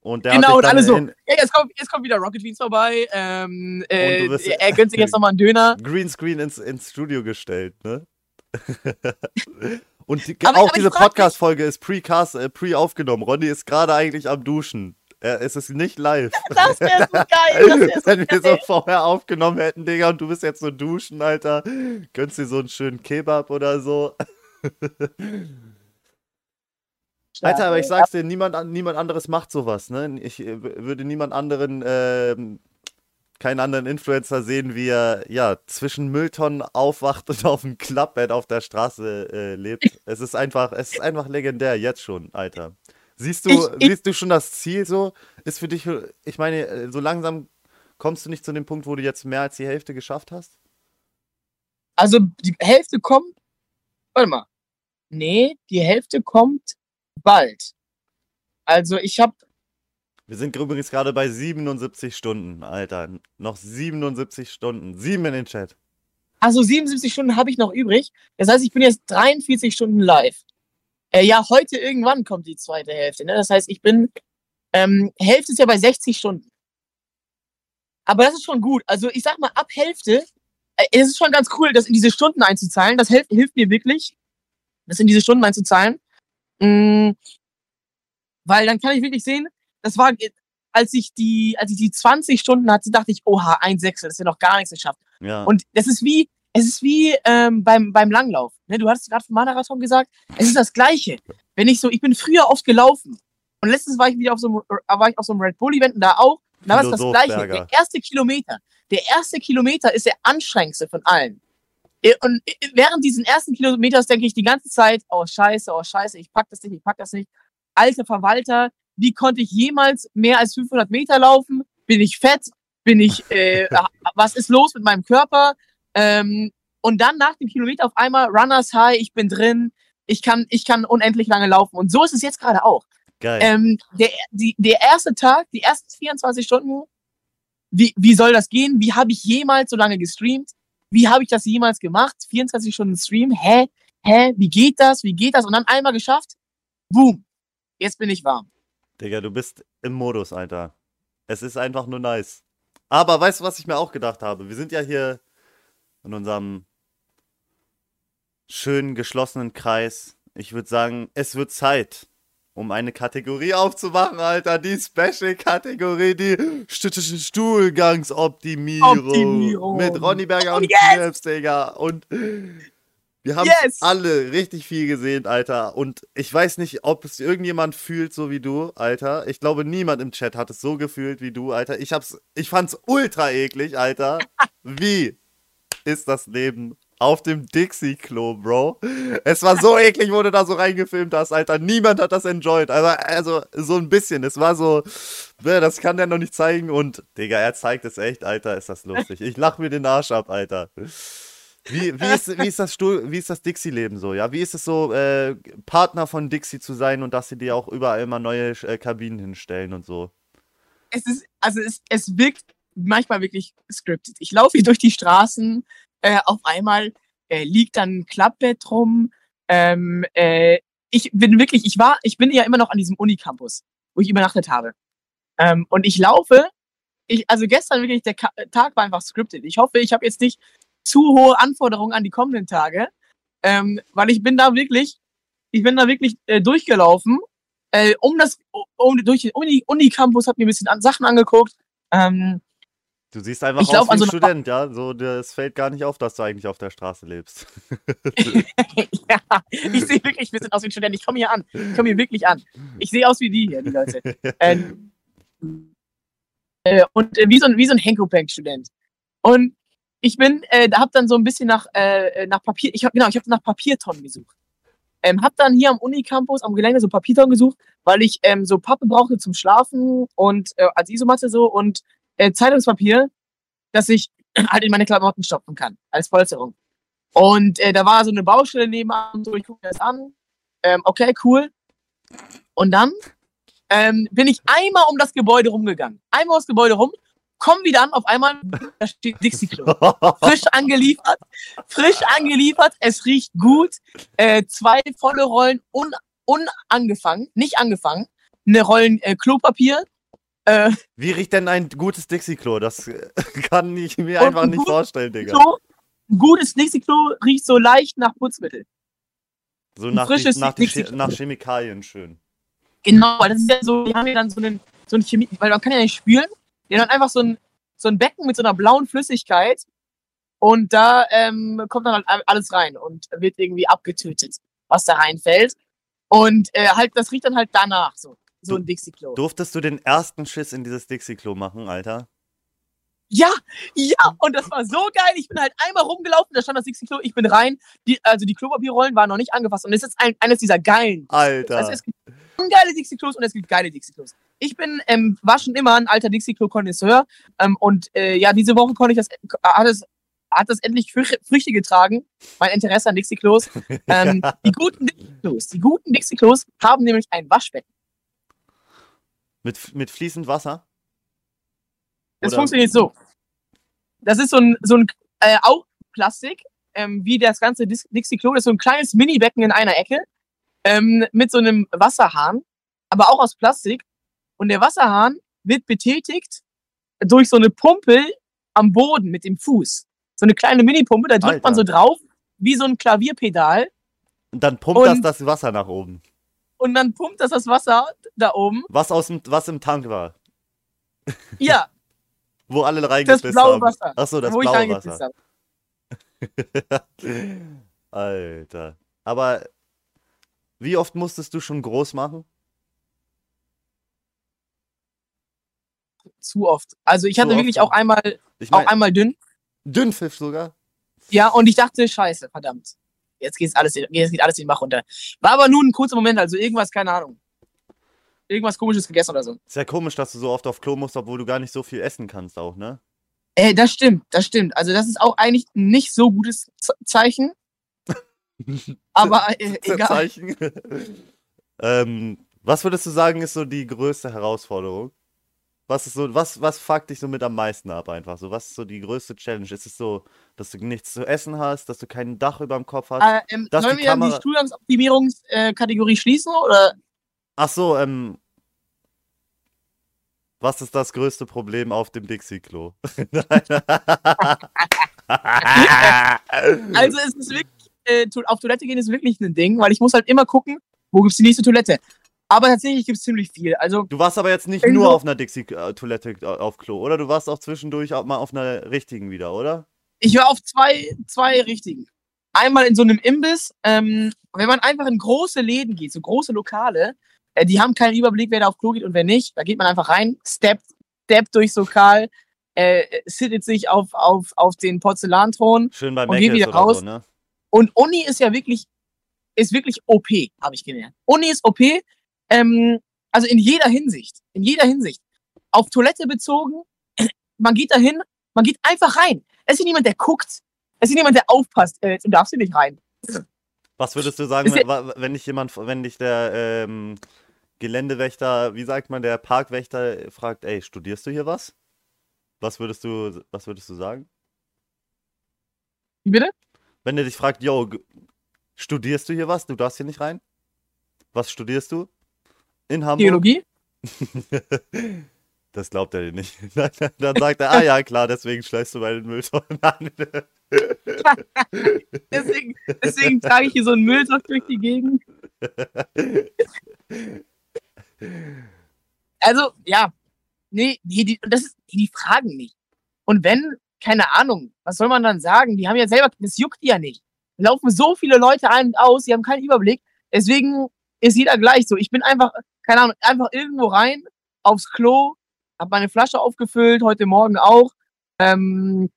Und der Genau, und alle so, ja, jetzt kommt, jetzt kommt wieder Rocket Beans vorbei. Ähm, äh, er gönnt sich jetzt [LAUGHS] nochmal einen Döner. Greenscreen ins, ins Studio gestellt, ne? [LAUGHS] Und die, Aber- auch aber diese Podcast-Folge ist pre-cast, äh, pre-aufgenommen. Ronny ist gerade eigentlich am Duschen. Er, es ist nicht live. [LAUGHS] Das wäre so geil. Das wär so Wenn wir so geil. vorher aufgenommen hätten, Digga, und du bist jetzt so duschen, Alter. Gönnst dir so einen schönen Kebab oder so. Alter, aber ich sag's dir, niemand, an- niemand anderes macht sowas, ne? Ich äh, würde niemand anderen, ähm, keinen anderen Influencer sehen, wie er, ja, zwischen Mülltonnen aufwacht und auf dem Klappbett auf der Straße äh, lebt. Es ist einfach, es ist einfach legendär, jetzt schon, Alter. Siehst du, Ich- ich- siehst du schon das Ziel so? Ist für dich, äh, ich meine, äh, so langsam kommst du nicht zu dem Punkt, wo du jetzt mehr als die Hälfte geschafft hast? Also die Hälfte kommt. Warte mal. Nee, die Hälfte kommt bald. Also ich habe Wir sind übrigens gerade bei 77 Stunden, Alter. Noch 77 Stunden. Sieben in den Chat. Also 77 Stunden habe ich noch übrig. Das heißt, ich bin jetzt 43 Stunden live. Äh, ja, heute irgendwann kommt die zweite Hälfte. Ne? Das heißt, ich bin. Ähm, Hälfte ist ja bei 60 Stunden. Aber das ist schon gut. Also ich sag mal, ab Hälfte, äh, es ist schon ganz cool, das in diese Stunden einzuzahlen. Das hilft, hilft mir wirklich, das in diese Stunden einzuzahlen. Mm, weil dann kann ich wirklich sehen, das war, als ich die, als ich die 20 Stunden hatte, dachte ich, oha, ein Sechstel, das ist ja noch gar nichts geschafft. Ja. Und das ist wie, es ist wie ähm, beim, beim Langlauf. Ne, du hattest gerade vom Marathon gesagt, es ist das Gleiche. Wenn ich so, ich bin früher oft gelaufen. Und letztens war ich wieder auf so einem, war ich auf so einem Red Bull Event und da auch. Und da war es das Gleiche. Der erste Kilometer. Der erste Kilometer ist der anstrengendste von allen. Äh, Und äh, während diesen ersten Kilometers denke ich die ganze Zeit, oh scheiße, oh scheiße, ich pack das nicht, ich pack das nicht. Alter Verwalter, wie konnte ich jemals mehr als 500 Meter laufen? Bin ich fett? Bin ich, äh, [LAUGHS] was ist los mit meinem Körper? Ähm, und dann nach dem Kilometer auf einmal Runners High, ich bin drin, ich kann, ich kann unendlich lange laufen. Und so ist es jetzt gerade auch. Geil. Ähm, der, die, der erste Tag, die ersten 24 Stunden, wie, wie soll das gehen? Wie habe ich jemals so lange gestreamt? Wie habe ich das jemals gemacht? 24 Stunden Stream? Hä? Hä? Wie geht das? Wie geht das? Und dann einmal geschafft? Boom. Jetzt bin ich warm. Digga, du bist im Modus, Alter. Es ist einfach nur nice. Aber weißt du, was ich mir auch gedacht habe? Wir sind ja hier in unserem schönen geschlossenen Kreis. Ich würde sagen, es wird Zeit, um eine Kategorie aufzumachen, Alter. Die Special-Kategorie, die St St Stuhlgangsoptimierung. Optimierung. Mit Ronny Berger Oh, und yes! Digga. Und wir haben Yes! alle richtig viel gesehen, Alter. Und ich weiß nicht, ob es irgendjemand fühlt, so wie du, Alter. Ich glaube, niemand im Chat hat es so gefühlt wie du, Alter. Ich hab's, ich fand's ultra eklig, Alter. [LAUGHS] Wie ist das Leben auf dem Dixie-Klo, Bro? Es war so eklig, wo du da so reingefilmt hast, Alter. Niemand hat das enjoyed. Also, also so ein bisschen. Es war so, das kann der noch nicht zeigen. Und, Digga, er zeigt es echt, Alter. Ist das lustig. Ich lach mir den Arsch ab, Alter. Wie, wie, ist, wie ist das Stuhl, wie ist das Dixie-Leben so, ja? Wie ist es so, äh, Partner von Dixie zu sein und dass sie dir auch überall immer neue äh, Kabinen hinstellen und so? Es ist, also es, es wirkt manchmal wirklich scripted. Ich laufe hier durch die Straßen, äh, auf einmal äh, liegt dann ein Klappbett rum. Ähm, äh, ich bin wirklich, ich war, ich bin ja immer noch an diesem Unicampus, wo ich übernachtet habe. Ähm, und ich laufe, ich, also gestern wirklich, der Ka Tag war einfach scripted. Ich hoffe, ich habe jetzt nicht zu hohe Anforderungen an die kommenden Tage, ähm, weil ich bin da wirklich, ich bin da wirklich äh, durchgelaufen, äh, um das, um, durch den Uni, Unicampus, hab mir ein bisschen an, Sachen angeguckt. Ähm, Du siehst einfach Ich aus wie ein also- Student, ja? So, das fällt gar nicht auf, dass du eigentlich auf der Straße lebst. [LAUGHS] ja, ich sehe wirklich ein bisschen aus wie ein Student. Ich komme hier an. Ich komme hier wirklich an. Ich sehe aus wie die hier, die Leute. [LAUGHS] Ähm, äh, und äh, wie so ein, wie so ein Henkopank-Student. Und ich bin, äh, da hab dann so ein bisschen nach, äh, nach Papier, ich habe genau, ich habe nach Papiertonnen gesucht. Ähm, hab dann hier am Unicampus, am Gelände so Papiertonnen gesucht, weil ich ähm, so Pappe brauchte zum Schlafen und äh, als Isomatte so und äh, Zeitungspapier, dass ich [CLEARS THROAT] halt in meine Klamotten stopfen kann, als Polsterung. Und äh, da war so eine Baustelle nebenan, so ich gucke mir das an. Ähm, okay, cool. Und dann ähm, bin ich einmal um das Gebäude rumgegangen. Einmal ums Gebäude rum, komm wieder an, auf einmal, da steht Dixie-Klo. [LAUGHS] Frisch angeliefert, frisch angeliefert, es riecht gut. Äh, zwei volle Rollen un, unangefangen, nicht angefangen. Eine Rollen äh, Klopapier. Äh, Wie riecht denn ein gutes Dixie-Klo? Das äh, [LAUGHS] kann ich mir einfach nicht gut- vorstellen, Digga. so, ein gutes Dixie-Klo riecht so leicht nach Putzmittel. So ein nach, die, frisches nach, die, Dixie-Klo. Che- nach Chemikalien schön. Genau, weil das ist ja so, die haben ja dann so einen, so einen Chemie, weil man kann ja nicht spülen, die haben dann einfach so ein, so ein Becken mit so einer blauen Flüssigkeit und da ähm, kommt dann halt alles rein und wird irgendwie abgetötet, was da reinfällt. Und äh, halt, das riecht dann halt danach so, so Du- ein Dixie-Klo. Durftest du den ersten Schiss in dieses Dixie-Klo machen, Alter? Ja, ja, und das war so geil. Ich bin halt einmal rumgelaufen, da stand das Dixie-Klo, ich bin rein, die, also die Klopapierrollen waren noch nicht angefasst und es ist ein, eines dieser geilen Alter. Also es gibt ungeile Dixie-Klos und es gibt geile Dixie-Klos. Ich bin, ähm, war schon immer ein alter Dixie-Klo-Konnoisseur ähm, und äh, ja, diese Woche konnte ich das, hat es, hat das endlich Frü Früchte getragen, mein Interesse an Dixie-Klos. Ähm, [LAUGHS] die guten Dixie-Klos, die guten Dixie-Klos haben nämlich ein Waschbecken. Mit, mit fließend Wasser? Das Oder- funktioniert so. Das ist so ein, so ein äh, auch Plastik, ähm, wie das ganze Dixie-Klo. Das ist so ein kleines Mini-Becken in einer Ecke ähm, mit so einem Wasserhahn, aber auch aus Plastik. Und der Wasserhahn wird betätigt durch so eine Pumpe am Boden mit dem Fuß. So eine kleine Mini-Pumpe, da drückt man so Alter. drauf, wie so ein Klavierpedal. Und dann pumpt das Und- das Wasser nach oben. Und dann pumpt das das Wasser da oben. Was, aus dem, was im Tank war. Ja, [LAUGHS] Wo alle das reingepisst blaue haben. Wasser. Achso, das wo blaue Wasser. [LAUGHS] Alter. Aber wie oft musstest du schon groß machen? Zu oft. Also ich hatte wirklich auch einmal, Ich auch meine, einmal dünn. Dünnpfiff sogar. Ja, und ich dachte, scheiße, verdammt. Jetzt geht alles, in- jetzt geht alles den Bach runter. War aber nur ein kurzer Moment, also irgendwas, keine Ahnung. Irgendwas komisches gegessen oder so. Ist ja komisch, dass du so oft auf Klo musst, obwohl du gar nicht so viel essen kannst auch, ne? Äh, das stimmt, das stimmt. Also das ist auch eigentlich ein nicht so gutes Zeichen. [LAUGHS] Aber äh, egal. Zeichen. [LAUGHS] ähm, was würdest du sagen, ist so die größte Herausforderung? Was ist so, was, was fuckt dich so mit am meisten ab einfach? So, was ist so die größte Challenge? Ist es so, dass du nichts zu essen hast, dass du kein Dach über dem Kopf hast? Äh, ähm, sollen die wir dann die Kamera- Studiumsoptimierungskategorie schließen? Oder? Ach so, ähm. Was ist das größte Problem auf dem Dixie-Klo? [LAUGHS] Also es ist wirklich, äh, auf Toilette gehen ist wirklich ein Ding, weil ich muss halt immer gucken, wo gibt's die nächste Toilette. Aber tatsächlich gibt's ziemlich viel. Also Du warst aber jetzt nicht nur auf einer Dixie-Toilette äh, auf Klo, oder? Du warst auch zwischendurch auch mal auf einer richtigen wieder, oder? Ich war auf zwei, zwei richtigen. Einmal in so einem Imbiss. Ähm, wenn man einfach in große Läden geht, so große Lokale, die haben keinen Überblick, wer da auf Klo geht und wer nicht. Da geht man einfach rein, steppt, steppt durchs Lokal, äh, sittet sich auf, auf, auf den Porzellanthron. Schön bei Und geh Mc's wieder raus. so, ne? Und Uni ist ja wirklich, ist wirklich OP, habe ich gelernt. Uni ist OP, ähm, also in jeder Hinsicht. In jeder Hinsicht. Auf Toilette bezogen, [CLEARS THROAT] man geht dahin, man geht einfach rein. Es ist niemand, der guckt. Es ist niemand, der aufpasst. Äh, du darfst hier nicht rein. Was würdest du sagen, wenn, wenn dich jemand, wenn dich der ähm, Geländewächter, wie sagt man, der Parkwächter fragt, ey, studierst du hier was? Was würdest du, was würdest du sagen? Wie bitte? Wenn er dich fragt, yo, studierst du hier was? Du darfst hier nicht rein? Was studierst du? In Hamburg? Theologie? [LAUGHS] Das glaubt er dir nicht. [LAUGHS] Dann sagt er, ah ja, klar, deswegen schleißt du meinen Mülltonnen an. [LAUGHS] Deswegen, deswegen trage ich hier so einen Müllsack durch die Gegend. Also, ja. Nee, nee die, das ist, die fragen nicht. Und wenn, keine Ahnung, was soll man dann sagen? Die haben ja selber, das juckt die ja nicht. Da laufen so viele Leute ein und aus, die haben keinen Überblick. Deswegen ist jeder gleich so. Ich bin einfach, keine Ahnung, einfach irgendwo rein, aufs Klo, habe meine Flasche aufgefüllt, heute Morgen auch. Ähm,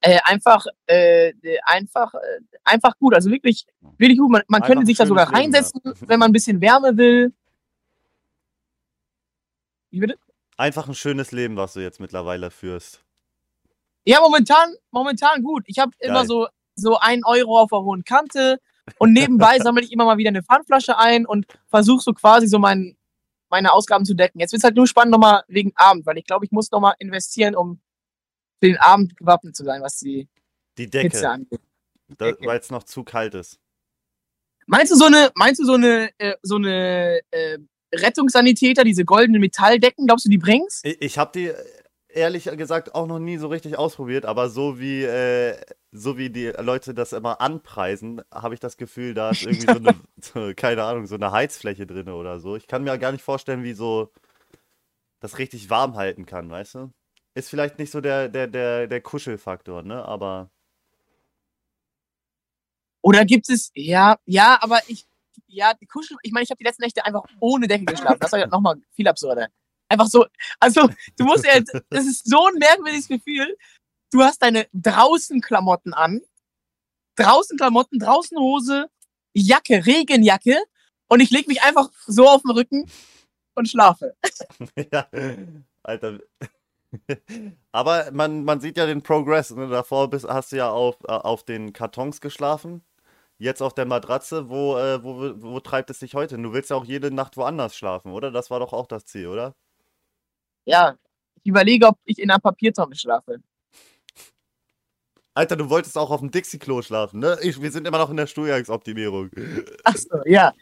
äh, einfach, äh, äh, einfach, äh, einfach gut. Also wirklich, wirklich gut. Man, man könnte sich da sogar reinsetzen, ja. [LAUGHS] wenn man ein bisschen Wärme will. Wie bitte? Einfach ein schönes Leben, was du jetzt mittlerweile führst. Ja, momentan, momentan gut. Ich habe immer so, so ein Euro auf der hohen Kante und nebenbei [LAUGHS] sammle ich immer mal wieder eine Pfandflasche ein und versuche so quasi so mein, meine Ausgaben zu decken. Jetzt wird es halt nur spannend nochmal wegen Abend, weil ich glaube, ich muss nochmal investieren, um für den Abend gewappnet zu sein, was die Die Hitze Decke, angeht. Decke. weil es noch zu kalt ist. Meinst du so eine, meinst du so eine, äh, so eine äh, Rettungssanitäter, diese goldenen Metalldecken, glaubst du, die bringt's? Ich, ich habe die äh, ehrlich gesagt auch noch nie so richtig ausprobiert, aber so wie, äh, so wie die Leute das immer anpreisen, habe ich das Gefühl, da ist irgendwie so eine, [LAUGHS] so, keine Ahnung, so eine Heizfläche drin oder so. Ich kann mir gar nicht vorstellen, wie so das richtig warm halten kann, weißt du? Ist vielleicht nicht so der, der, der, der Kuschelfaktor, ne? Aber Oder gibt es, ja, ja, aber ich, ja, die Kuschel, ich meine, ich habe die letzten Nächte einfach ohne Decke geschlafen. Das war ja nochmal viel absurder. Einfach so, also, du musst ja, das ist so ein merkwürdiges Gefühl. Du hast deine draußen Klamotten an, draußen Klamotten, draußen Hose, Jacke, Regenjacke und ich lege mich einfach so auf den Rücken und schlafe. [LAUGHS] ja, Alter. Aber man, man sieht ja den Progress. Ne? Davor bist, hast du ja auf, äh, auf den Kartons geschlafen. Jetzt auf der Matratze. Wo, äh, wo, wo treibt es dich heute? Du willst ja auch jede Nacht woanders schlafen, oder? Das war doch auch das Ziel, oder? Ja, ich überlege, ob ich in einer Papiertonne schlafe. Alter, du wolltest auch auf dem Dixie-Klo schlafen, ne? Ich, wir sind immer noch in der Stuhlgangsoptimierung. Achso, ja.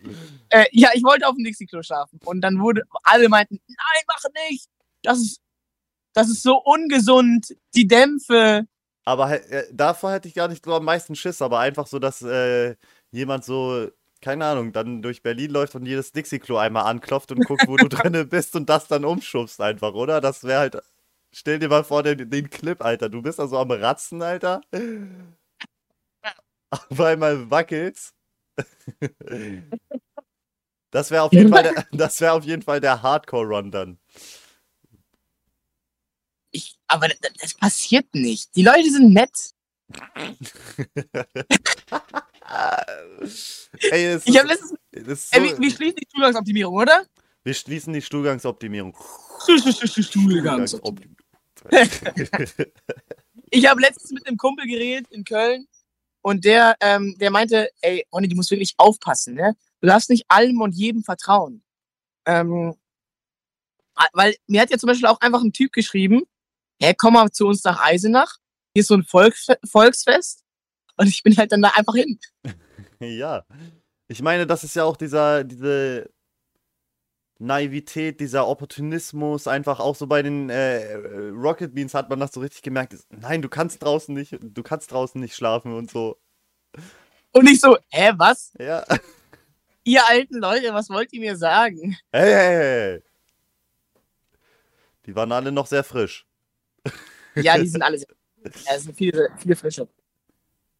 Äh, ja, ich wollte auf dem Dixie-Klo schlafen. Und dann wurde, alle meinten, nein, mach nicht. Das ist, das ist so ungesund. Die Dämpfe. Aber äh, davor hätte ich gar nicht so am meisten Schiss, aber einfach so, dass äh, jemand so, keine Ahnung, dann durch Berlin läuft und jedes Dixie-Klo einmal anklopft und guckt, wo du [LAUGHS] drinne bist und das dann umschubst einfach, oder? Das wäre halt. Stell dir mal vor, den, den Clip, Alter. Du bist da so am Ratzen, Alter. Auf einmal wackelt's. [LAUGHS] Das wäre auf jeden Fall der, [LAUGHS] das wäre auf jeden Fall der Hardcore-Run dann. Aber das, das passiert nicht. Die Leute sind nett. [LAUGHS] Ey, Ich habe letztens, ey, so, wir, wir schließen die Zugangsoptimierung, oder? wir schließen die Stuhlgangsoptimierung. Zugangsoptimierung. [LAUGHS] Ich habe letztens mit einem Kumpel geredet in Köln und der, ähm, der meinte, ey, Ronny, du musst wirklich aufpassen, ne? Du darfst nicht allem und jedem vertrauen. Ähm, weil mir hat ja zum Beispiel auch einfach ein Typ geschrieben, hä, komm mal zu uns nach Eisenach, hier ist so ein Volksfe Volksfest und ich bin halt dann da einfach hin. [LAUGHS] Ja. Ich meine, das ist ja auch dieser, diese Naivität, dieser Opportunismus, einfach auch so bei den äh, Rocket Beans hat man das so richtig gemerkt. Nein, du kannst draußen nicht, du kannst draußen nicht schlafen und so. Und ich so, hä, was? Ja. [LAUGHS] Ihr alten Leute, was wollt ihr mir sagen? Hey, hey, hey. Die waren alle noch sehr frisch. Ja, die sind alle sehr, ja, es sind viele, viele Frische.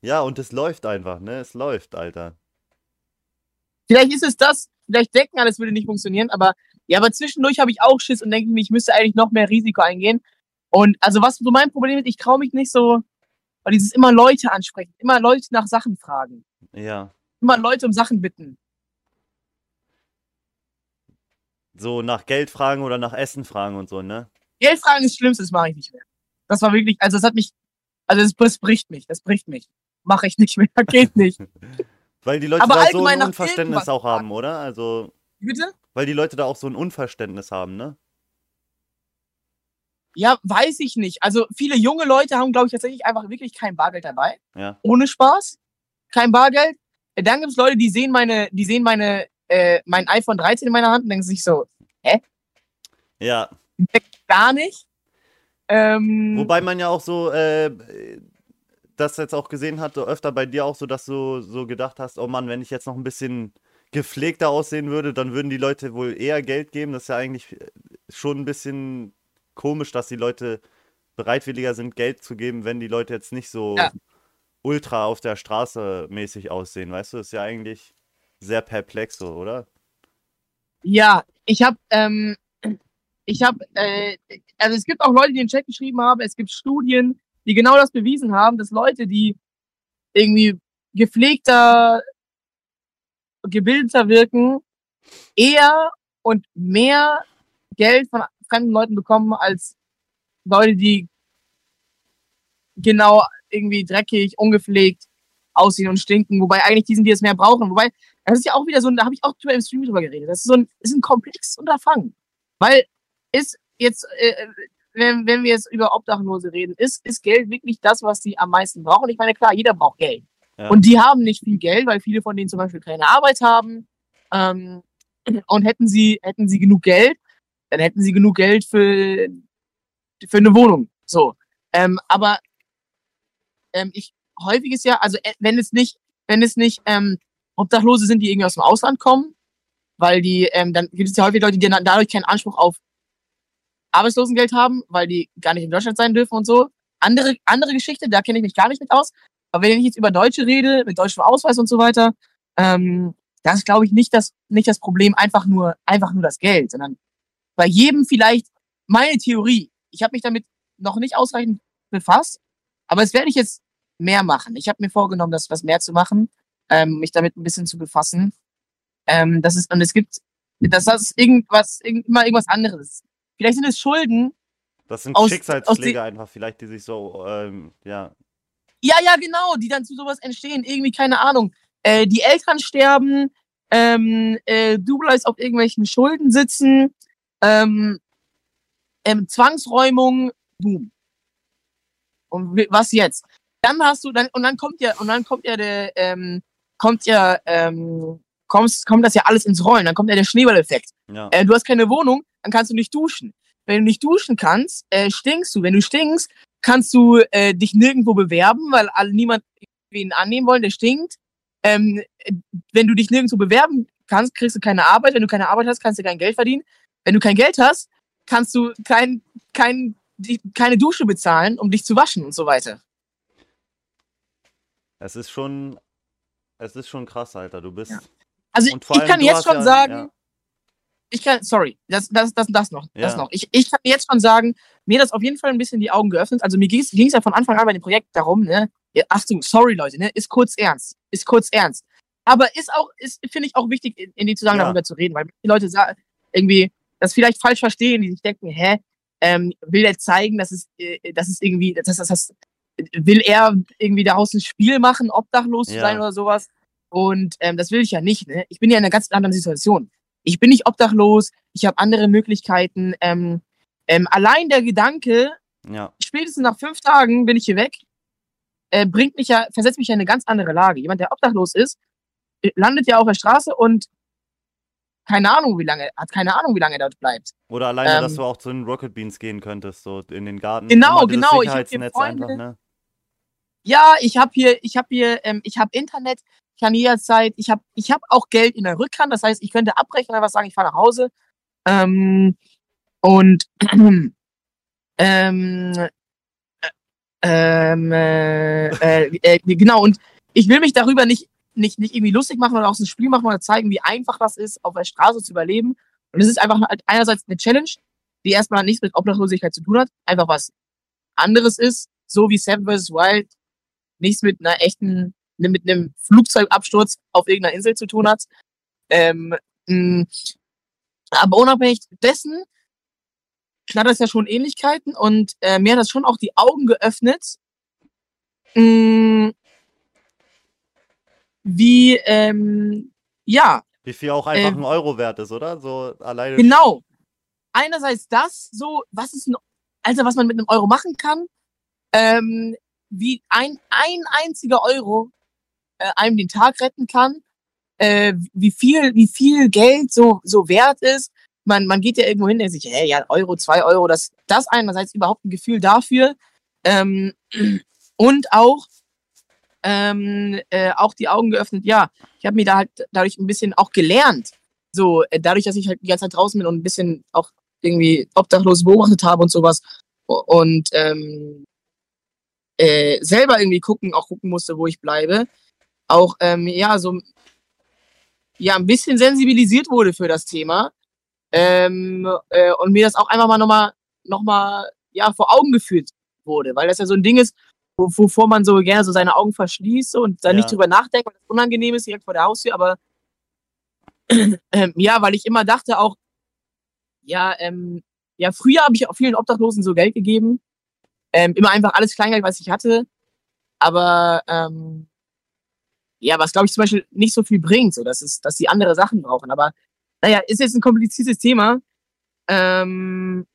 Ja, und es läuft einfach, ne? Es läuft, Alter. Vielleicht ist es das, vielleicht denken alle, es würde nicht funktionieren, aber ja, aber zwischendurch habe ich auch Schiss und denke mir, ich müsste eigentlich noch mehr Risiko eingehen. Und also was so mein Problem ist, ich traue mich nicht so, weil dieses immer Leute ansprechen, immer Leute nach Sachen fragen, Ja. immer Leute um Sachen bitten. So nach Geld fragen oder nach Essen fragen und so, ne? Geld fragen ist Schlimmste, das mache ich nicht mehr. Das war wirklich, also das hat mich, also das, das bricht mich, das bricht mich. Mache ich nicht mehr, [LAUGHS] geht nicht. [LAUGHS] Weil die Leute Aber da so ein Unverständnis auch haben, fragen. oder? Also, Bitte? weil die Leute da auch so ein Unverständnis haben, ne? Ja, weiß ich nicht. Also viele junge Leute haben, glaube ich, tatsächlich einfach wirklich kein Bargeld dabei. Ja. Ohne Spaß. Kein Bargeld. Äh, Dann gibt es Leute, die sehen meine, die sehen meine, äh, mein iPhone 13 in meiner Hand und denken sich so, Ja. Gar nicht. Ähm, Wobei man ja auch so, äh, das jetzt auch gesehen hat, öfter bei dir auch so, dass du so gedacht hast, oh Mann, wenn ich jetzt noch ein bisschen gepflegter aussehen würde, dann würden die Leute wohl eher Geld geben. Das ist ja eigentlich äh, schon ein bisschen komisch, dass die Leute bereitwilliger sind, Geld zu geben, wenn die Leute jetzt nicht so Ja. ultra auf der Straße mäßig aussehen. Weißt du, das ist ja eigentlich sehr perplex so, oder? Ja, ich habe, ähm, ich habe, äh, also es gibt auch Leute, die den Chat geschrieben haben, es gibt Studien, die genau das bewiesen haben, dass Leute, die irgendwie gepflegter, gebildeter wirken, eher und mehr Geld von fremden Leuten bekommen als Leute, die genau irgendwie dreckig, ungepflegt aussehen und stinken, wobei eigentlich die sind, die es mehr brauchen. Wobei, das ist ja auch wieder so, ein- da habe ich auch drüber im Stream drüber geredet. Das ist so ein, ist ein komplexes Unterfangen. Weil ist jetzt, äh, wenn, wenn wir jetzt über Obdachlose reden, ist, ist Geld wirklich das, was die am meisten brauchen? Ich meine, klar, jeder braucht Geld. Ja. Und die haben nicht viel Geld, weil viele von denen zum Beispiel keine Arbeit haben. Ähm, [CLEARS THROAT] und hätten sie, hätten sie genug Geld, dann hätten sie genug Geld für, für eine Wohnung. So. Ähm, aber ähm, ich häufig ist ja, also äh, wenn es nicht, wenn es nicht ähm, Obdachlose sind, die irgendwie aus dem Ausland kommen, weil die, ähm, dann gibt es ja häufig Leute, die dann dadurch keinen Anspruch auf Arbeitslosengeld haben, weil die gar nicht in Deutschland sein dürfen und so. Andere, andere Geschichte, da kenne ich mich gar nicht mit aus. Aber wenn ich jetzt über Deutsche rede, mit deutschem Ausweis und so weiter, ähm, das ist, glaube ich, nicht das, nicht das Problem, einfach nur, einfach nur das Geld, sondern bei jedem vielleicht meine Theorie. Ich habe mich damit noch nicht ausreichend befasst, aber es werde ich jetzt mehr machen. Ich habe mir vorgenommen, das was mehr zu machen, ähm, mich damit ein bisschen zu befassen. Ähm, das ist, und es gibt, das ist irgendwas, irgend, immer irgendwas anderes. Vielleicht sind es Schulden. Das sind Aus- aus Schicksalsschläge den- einfach, vielleicht, die sich so, ähm, ja, Ja, ja, genau, die dann zu sowas entstehen. Irgendwie, keine Ahnung. Äh, die Eltern sterben, ähm, äh, du bleibst auf irgendwelchen Schulden sitzen, ähm, ähm, Zwangsräumung, boom. Und was jetzt? Dann hast du, dann, und dann kommt ja, und dann kommt ja der, ähm, kommt ja, ähm, kommst, kommt das ja alles ins Rollen, dann kommt ja der Schneeballeffekt. ja. Äh, du hast keine Wohnung, dann kannst du nicht duschen. Wenn du nicht duschen kannst, äh, stinkst du. Wenn du stinkst, kannst du äh, dich nirgendwo bewerben, weil alle, niemand wen annehmen wollen, der stinkt. Ähm, äh, wenn du dich nirgendwo bewerben kannst, kriegst du keine Arbeit. Wenn du keine Arbeit hast, kannst du kein Geld verdienen. Wenn du kein Geld hast, kannst du kein, kein, die, keine Dusche bezahlen, um dich zu waschen und so weiter. Es ist schon, es ist schon krass, Alter. Du bist, Ja. Also ich allem, kann jetzt schon ja- sagen, ja. Ich kann, sorry, das, das, das, das noch, das Ja. noch. Ich, ich kann jetzt schon sagen, mir hat das auf jeden Fall ein bisschen die Augen geöffnet. Also mir ging es ja von Anfang an bei dem Projekt darum, ne, Achtung, sorry Leute, ne, ist kurz ernst, ist kurz ernst. Aber ist auch, ist, finde ich auch wichtig, in, in die Zusammenhang Ja. darüber zu reden, weil die Leute sagen, irgendwie das vielleicht falsch verstehen, die sich denken, hä, ähm, will er zeigen, dass es, äh, dass es irgendwie, dass das, das, will er irgendwie daraus ein Spiel machen, obdachlos zu Ja. sein oder sowas? Und ähm, das will ich ja nicht. Ne? Ich bin ja in einer ganz anderen Situation. Ich bin nicht obdachlos, ich habe andere Möglichkeiten. Ähm, ähm, allein der Gedanke, ja, spätestens nach fünf Tagen bin ich hier weg, äh, bringt mich ja, versetzt mich ja in eine ganz andere Lage. Jemand, der obdachlos ist, äh, landet ja auf der Straße und keine Ahnung, wie lange, hat keine Ahnung, wie lange er dort bleibt. Oder alleine, dass Ähm, du auch zu den Rocket Beans gehen könntest, so in den Garten. Genau, genau, ich hab hier Freunde. einfach, ne? Ja, ich habe hier, ich habe hier, ähm, ich habe Internet, kann jederzeit, ich habe, ich habe auch Geld in der Rückhand, das heißt, ich könnte abbrechen und einfach sagen, ich fahre nach Hause. Ähm, und [CLEARS THROAT] ähm, äh, ähm, äh, äh, äh, genau, und ich will mich darüber nicht, nicht, nicht irgendwie lustig machen oder aus dem Spiel machen oder zeigen, wie einfach das ist, auf der Straße zu überleben. Und es ist einfach halt einerseits eine Challenge, die erstmal nichts mit Obdachlosigkeit zu tun hat, einfach was anderes ist, so wie Seven vs. Wild nichts mit einer echten, mit einem Flugzeugabsturz auf irgendeiner Insel zu tun hat. Ähm, mh, aber unabhängig dessen hat das ja schon Ähnlichkeiten und äh, mir hat das schon auch die Augen geöffnet, mh, wie, ähm, ja, Wie viel auch einfach Ähm, ein Euro wert ist, oder? So alleine. Genau. Einerseits das, so, was ist ein, Alter, was man mit einem Euro machen kann, ähm, wie ein, ein einziger Euro äh, einem den Tag retten kann, äh, wie viel, wie viel Geld so, so wert ist. Man, man geht ja irgendwo hin, der sich, hey, ja, Euro, zwei Euro, das, das einerseits überhaupt ein Gefühl dafür. Ähm, und auch, ähm, äh, auch die Augen geöffnet, ja, ich habe mir da halt dadurch ein bisschen auch gelernt. So, äh, dadurch, dass ich halt die ganze Zeit draußen bin und ein bisschen auch irgendwie obdachlos beobachtet habe und sowas. Und ähm, äh, selber irgendwie gucken, auch gucken musste, wo ich bleibe. Auch, ähm, ja, so, ja, ein bisschen sensibilisiert wurde für das Thema. Ähm, äh, und mir das auch einfach mal nochmal, noch mal, ja, vor Augen geführt wurde, weil das ja so ein Ding ist, wo, wovor man so gerne so seine Augen verschließt und dann Ja. nicht drüber nachdenkt, weil das unangenehm ist, direkt vor der Haustür, aber [CLEARS THROAT] ähm, ja, weil ich immer dachte auch, ja, ähm, ja, früher habe ich auch vielen Obdachlosen so Geld gegeben. Ähm, immer einfach alles Kleingeld, was ich hatte. Aber ähm, ja, was glaube ich zum Beispiel nicht so viel bringt, so dass es, dass die andere Sachen brauchen. Aber naja, ist jetzt ein kompliziertes Thema. Ähm,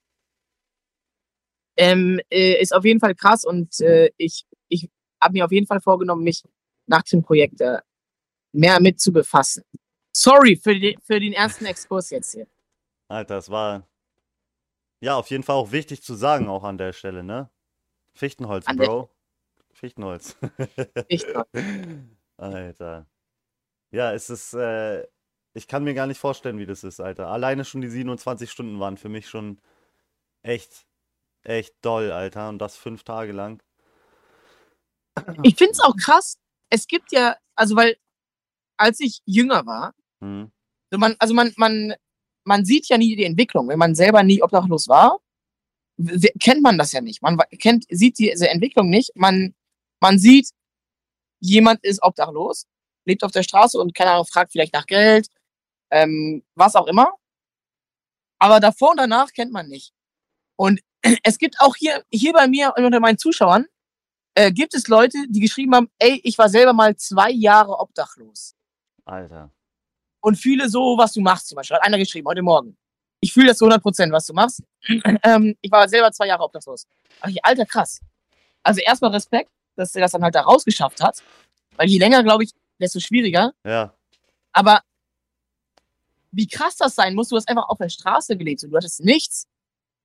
ähm, äh, ist auf jeden Fall krass und äh, ich, ich habe mir auf jeden Fall vorgenommen, mich nach dem Projekt äh, mehr mit zu befassen. Sorry für, die, für den ersten Exkurs jetzt hier. Alter, das war ja auf jeden Fall auch wichtig zu sagen, auch an der Stelle, ne? Fichtenholz, An Bro. Fichtenholz. Echt, [LAUGHS] Alter. Ja, es ist, äh, ich kann mir gar nicht vorstellen, wie das ist, Alter. Alleine schon die 27 Stunden waren für mich schon echt, echt doll, Alter. Und das fünf Tage lang. Ich finde es auch krass. Es gibt ja, also weil, als ich jünger war, Hm. so man, also man, man, man sieht ja nie die Entwicklung. Wenn man selber nie obdachlos war, kennt man das ja nicht. Man kennt, sieht diese Entwicklung nicht. Man, man sieht, jemand ist obdachlos, lebt auf der Straße und keine Ahnung, fragt vielleicht nach Geld, ähm, was auch immer. Aber davor und danach kennt man nicht. Und [CLEARS THROAT] es gibt auch hier, hier bei mir und unter meinen Zuschauern, äh, gibt es Leute, die geschrieben haben, ey, ich war selber mal zwei Jahre obdachlos Alter. und fühle so, was du machst. Zum Beispiel hat einer geschrieben heute Morgen. Ich fühle das zu 100 Prozent, was du machst. [CLEARS THROAT] ähm, ich war selber zwei Jahre obdachlos. Ach, alter, krass. Also erstmal Respekt, dass er das dann halt da rausgeschafft hat. Weil je länger, glaube ich, desto schwieriger. Ja, Aber wie krass das sein muss, du hast einfach auf der Straße gelebt. So, du hattest nichts.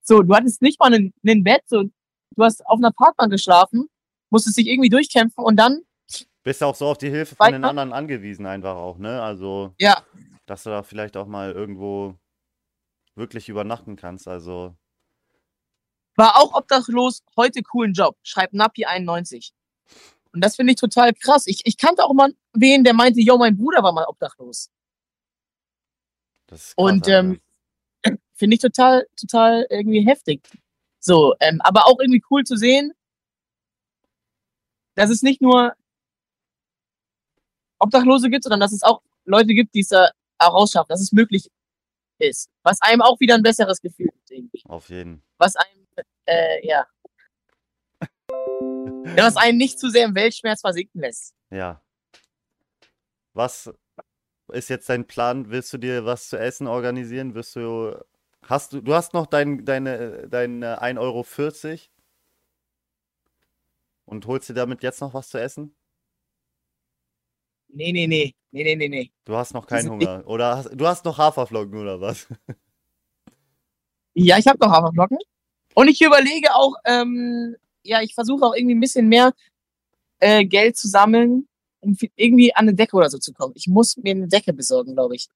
So, du hattest nicht mal ein, Bett. So, du hast auf einer Parkbank geschlafen, musstest dich irgendwie durchkämpfen und dann, bist auch so auf die Hilfe von den anderen angewiesen, einfach auch, ne? Also, ja, dass du da vielleicht auch mal irgendwo wirklich übernachten kannst. Also, war auch obdachlos, heute coolen Job. Schreibt Napi91. Und das finde ich total krass. Ich, ich kannte auch mal wen, der meinte, yo, mein Bruder war mal obdachlos. das Und ähm, [LAUGHS] finde ich total, total irgendwie heftig. So, ähm, aber auch irgendwie cool zu sehen, dass es nicht nur Obdachlose gibt, sondern dass es auch Leute gibt, die es da rausschaffen, dass es möglich ist. Was einem auch wieder ein besseres Gefühl gibt, irgendwie. auf jeden. Was einem, äh, ja. [LAUGHS] Was einen nicht zu sehr im Weltschmerz versinken lässt. Ja. Was ist jetzt dein Plan? Willst du dir was zu essen organisieren? Wirst du. Hast du. Du hast noch dein, deine, dein äh, 1,40 Euro und holst dir damit jetzt noch was zu essen? Nee, nee, nee. Nee, nee, nee, nee. Du hast noch keinen sind nicht- Hunger. Oder hast, du hast noch Haferflocken oder was? Ja, ich habe noch Haferflocken. Und ich überlege auch, ähm, ja, ich versuche auch irgendwie ein bisschen mehr äh, Geld zu sammeln, um irgendwie an eine Decke oder so zu kommen. Ich muss mir eine Decke besorgen, glaube ich.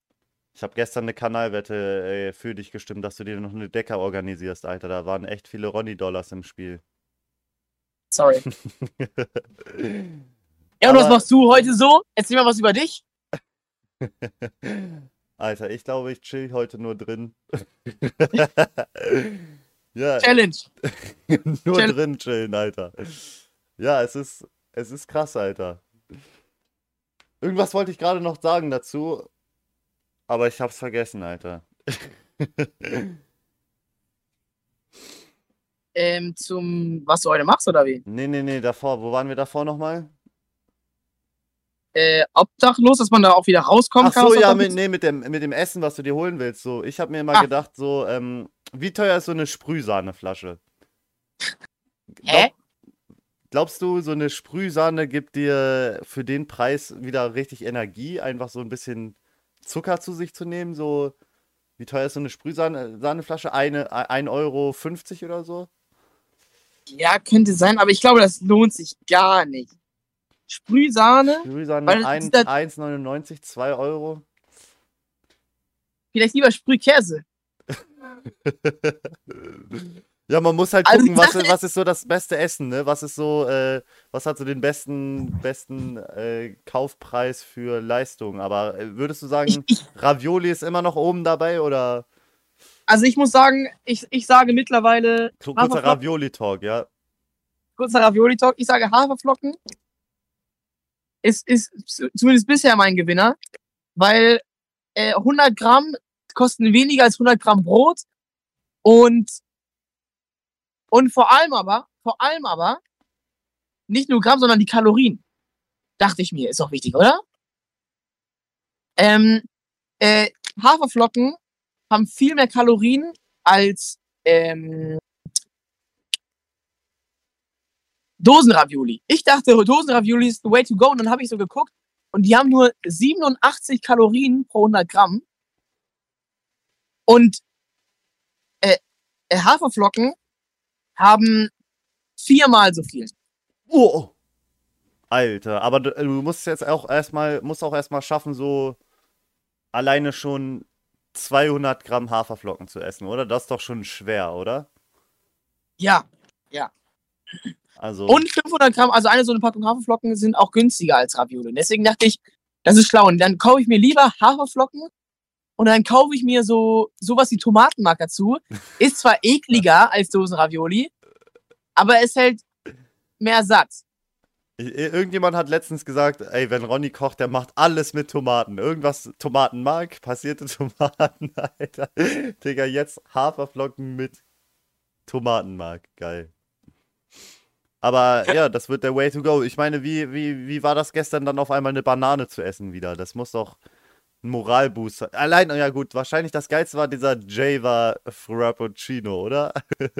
Ich habe gestern eine Kanalwette äh, für dich gestimmt, dass du dir noch eine Decke organisierst, Alter. Da waren echt viele Ronny-Dollars im Spiel. Sorry. [LAUGHS] Ja, und was machst du heute so? Erzähl mal was über dich. [LAUGHS] Alter, ich glaube, ich chill heute nur drin. [LAUGHS] ja, Challenge. [LAUGHS] nur chill. drin chillen, Alter. Ja, es ist, es ist krass, Alter. Irgendwas wollte ich gerade noch sagen dazu, aber ich hab's vergessen, Alter. [LAUGHS] Ähm, zum, was du heute machst, oder wie? Nee, nee, nee, davor. Wo waren wir davor nochmal? Äh, obdachlos, dass man da auch wieder rauskommen Ach kann. so, aus ja, mit, nee, mit dem, mit dem Essen, was du dir holen willst. So, ich habe mir mal Ah. gedacht, so, ähm, wie teuer ist so eine Sprühsahneflasche? Hä? Glaubst du, so eine Sprühsahne gibt dir für den Preis wieder richtig Energie, einfach so ein bisschen Zucker zu sich zu nehmen? So, wie teuer ist so eine Sprühsahneflasche? Eine, 1,50 Euro oder so? Ja, könnte sein, aber ich glaube, das lohnt sich gar nicht. Sprühsahne, Sprühsahne Weil das ein- ist das- 1,99, 2 Euro. vielleicht lieber Sprühkäse. [LAUGHS] Ja, man muss halt Also gucken, die was, was ist so das beste Essen, ne? Was ist so, äh, was hat so den besten, besten äh, Kaufpreis für Leistung? Aber äh, würdest du sagen, ich, Ravioli ist immer noch oben dabei oder also ich muss sagen, ich, ich sage mittlerweile kurzer Ravioli-Talk, ja? kurzer Ravioli-Talk, ich sage Haferflocken ist, ist zu- zumindest bisher mein Gewinner, weil äh, 100 Gramm kosten weniger als 100 Gramm Brot und, und vor allem aber, vor allem aber, nicht nur Gramm, sondern die Kalorien. Dachte ich mir, ist auch wichtig, oder? Ähm, äh, Haferflocken haben viel mehr Kalorien als ähm, Dosenravioli. Ich dachte, Dosenravioli ist the way to go und dann habe ich so geguckt und die haben nur 87 Kalorien pro 100 Gramm und Haferflocken haben viermal so viel. Oh. Alter, aber du, du musst jetzt auch erstmal, musst auch erstmal schaffen, so alleine schon 200 Gramm Haferflocken zu essen, oder? Das ist doch schon schwer, oder? Ja. Also, Und 500 Gramm, also eine so eine Packung Haferflocken sind auch günstiger als Ravioli. Deswegen dachte ich, das ist schlau. Und dann kaufe ich mir lieber Haferflocken und dann kaufe ich mir so sowas wie Tomatenmark dazu. [LAUGHS] Ist zwar ekliger als Dosenravioli, aber es hält mehr satt. irgendjemand hat letztens gesagt, ey, wenn Ronny kocht, der macht alles mit Tomaten. Irgendwas Tomatenmark, passierte [LAUGHS] Tomaten, Alter. Digga, jetzt Haferflocken mit Tomatenmark. Geil. Aber [LAUGHS] ja, das wird der Way to go. Ich meine, wie, wie, wie war das gestern dann auf einmal eine Banane zu essen wieder? Das muss doch ein Moralboost sein. Allein, ja gut, wahrscheinlich das Geilste war dieser Java Frappuccino, oder? [LAUGHS]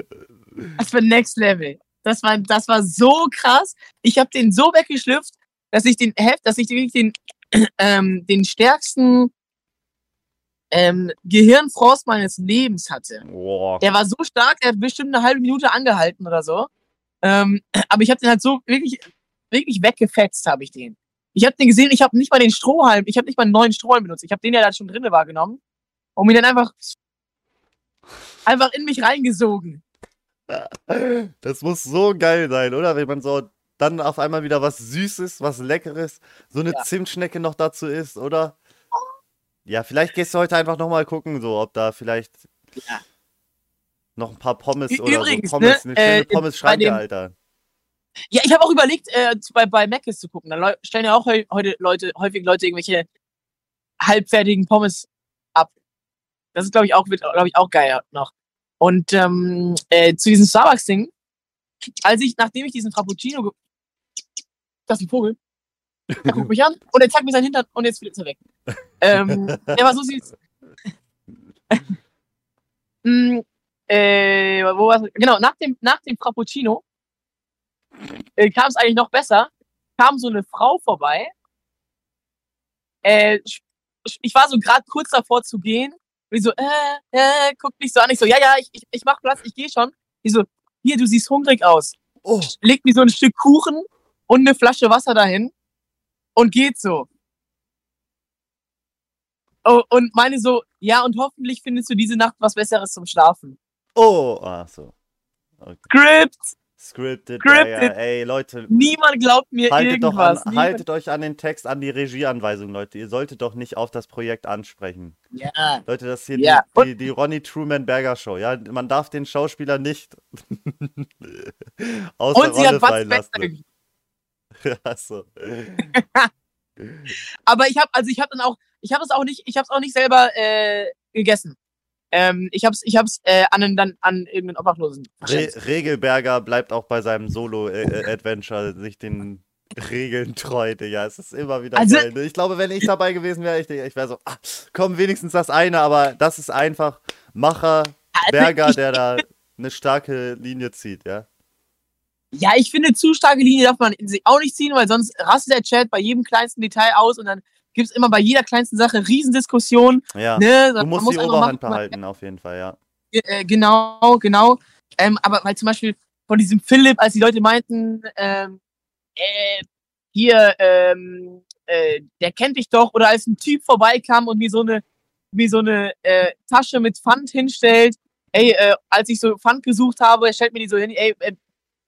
Das war Next Level. Das war, das war so krass. Ich habe den so weggeschlüpft, dass ich den Heft, dass ich wirklich den, [CLEARS THROAT] ähm, den stärksten ähm, Gehirnfrost meines Lebens hatte. Boah. Der war so stark, der hat bestimmt eine halbe Minute angehalten oder so. Ähm, [CLEARS THROAT] aber ich habe den halt so wirklich, wirklich weggefetzt, habe ich den. Ich habe den gesehen, ich habe nicht mal den Strohhalm, ich habe nicht mal einen neuen Strohhalm benutzt. Ich habe den, der da schon drin war, genommen und mir dann einfach, einfach in mich reingesogen. Das muss so geil sein, oder? Wenn man so dann auf einmal wieder was Süßes, was Leckeres, so eine Ja. Zimtschnecke noch dazu isst, oder? Ja, vielleicht gehst du heute einfach nochmal gucken, so, ob da vielleicht Ja. noch ein paar Pommes Ü- oder übrigens, so Pommes, ne, eine schöne äh, Pommes-Schranke, Alter. Ja, ich habe auch überlegt, äh, bei, bei Mc's zu gucken. Da stellen ja auch heu heute Leute, häufig Leute irgendwelche halbfertigen Pommes ab. Das ist, glaube ich, auch, wird, glaube ich, auch geil noch. Und ähm, äh, zu diesem Starbucks-Ding, als ich, nachdem ich diesen Frappuccino Das ist ein Vogel. Der guckt mich an und er zeigt mir seinen Hintern und jetzt ist er weg. ähm, der war so süß. [LAUGHS] [LAUGHS] mm, äh, wo war's? Genau, nach dem, nach dem Frappuccino äh, kam es eigentlich noch besser. Kam so eine Frau vorbei. Äh, ich war so gerade kurz davor zu gehen. Wie so, äh, äh, guckt mich so an. Ich so, ja, ja, ich, ich, ich mach Platz, ich gehe schon. Die so, hier, du siehst hungrig aus. Oh, Legt mir so ein Stück Kuchen und eine Flasche Wasser dahin und geht so. Oh, und meine so, ja, und hoffentlich findest du diese Nacht was Besseres zum Schlafen. oh, ach so. Script! Scripted, Scripted. Ja, ja. ey, Leute, Niemand glaubt mir haltet doch irgendwas. an, haltet euch an den Text, an die Regieanweisung, Leute. Ihr solltet doch nicht auf das Projekt ansprechen. Ja. Leute, das ist hier Ja, die, die, die Ronny Truman Berger Show. Ja, man darf den Schauspieler nicht [LAUGHS] aus Und sie der hat Rolle was fallen besser lassen. gegeben. [LAUGHS] Achso. [LAUGHS] Aber ich habe, also ich habe dann auch, ich habe es auch nicht, ich habe es auch nicht selber äh, gegessen. Ähm, ich habe es, ich habe es äh, an einen, dann an irgendeinen Obdachlosen. Re. Regelberger bleibt auch bei seinem Solo-Adventure sich den Regeln treu, Digga. Es ist immer wieder Also- geil. Ich glaube, wenn ich dabei gewesen wäre, ich, ich wäre so, ah, komm, wenigstens das eine, aber das ist einfach Macher, Also Berger, der da eine starke Linie zieht, ja. Ja, ich finde, zu starke Linie darf man sich auch nicht ziehen, weil sonst rastet der Chat bei jedem kleinsten Detail aus und dann gibt es immer bei jeder kleinsten Sache Riesendiskussionen. Ja. Ne? Du musst muss die Oberhand machen, behalten, auf jeden Fall, ja. Äh, genau, genau. Ähm, aber weil zum Beispiel von diesem Philipp, als die Leute meinten, ähm, äh, hier, ähm, äh, der kennt dich doch, oder als ein Typ vorbeikam und mir so eine, mir so eine äh, Tasche mit Pfand hinstellt, ey, äh, als ich so Pfand gesucht habe, stellt mir die so hin, ey, äh,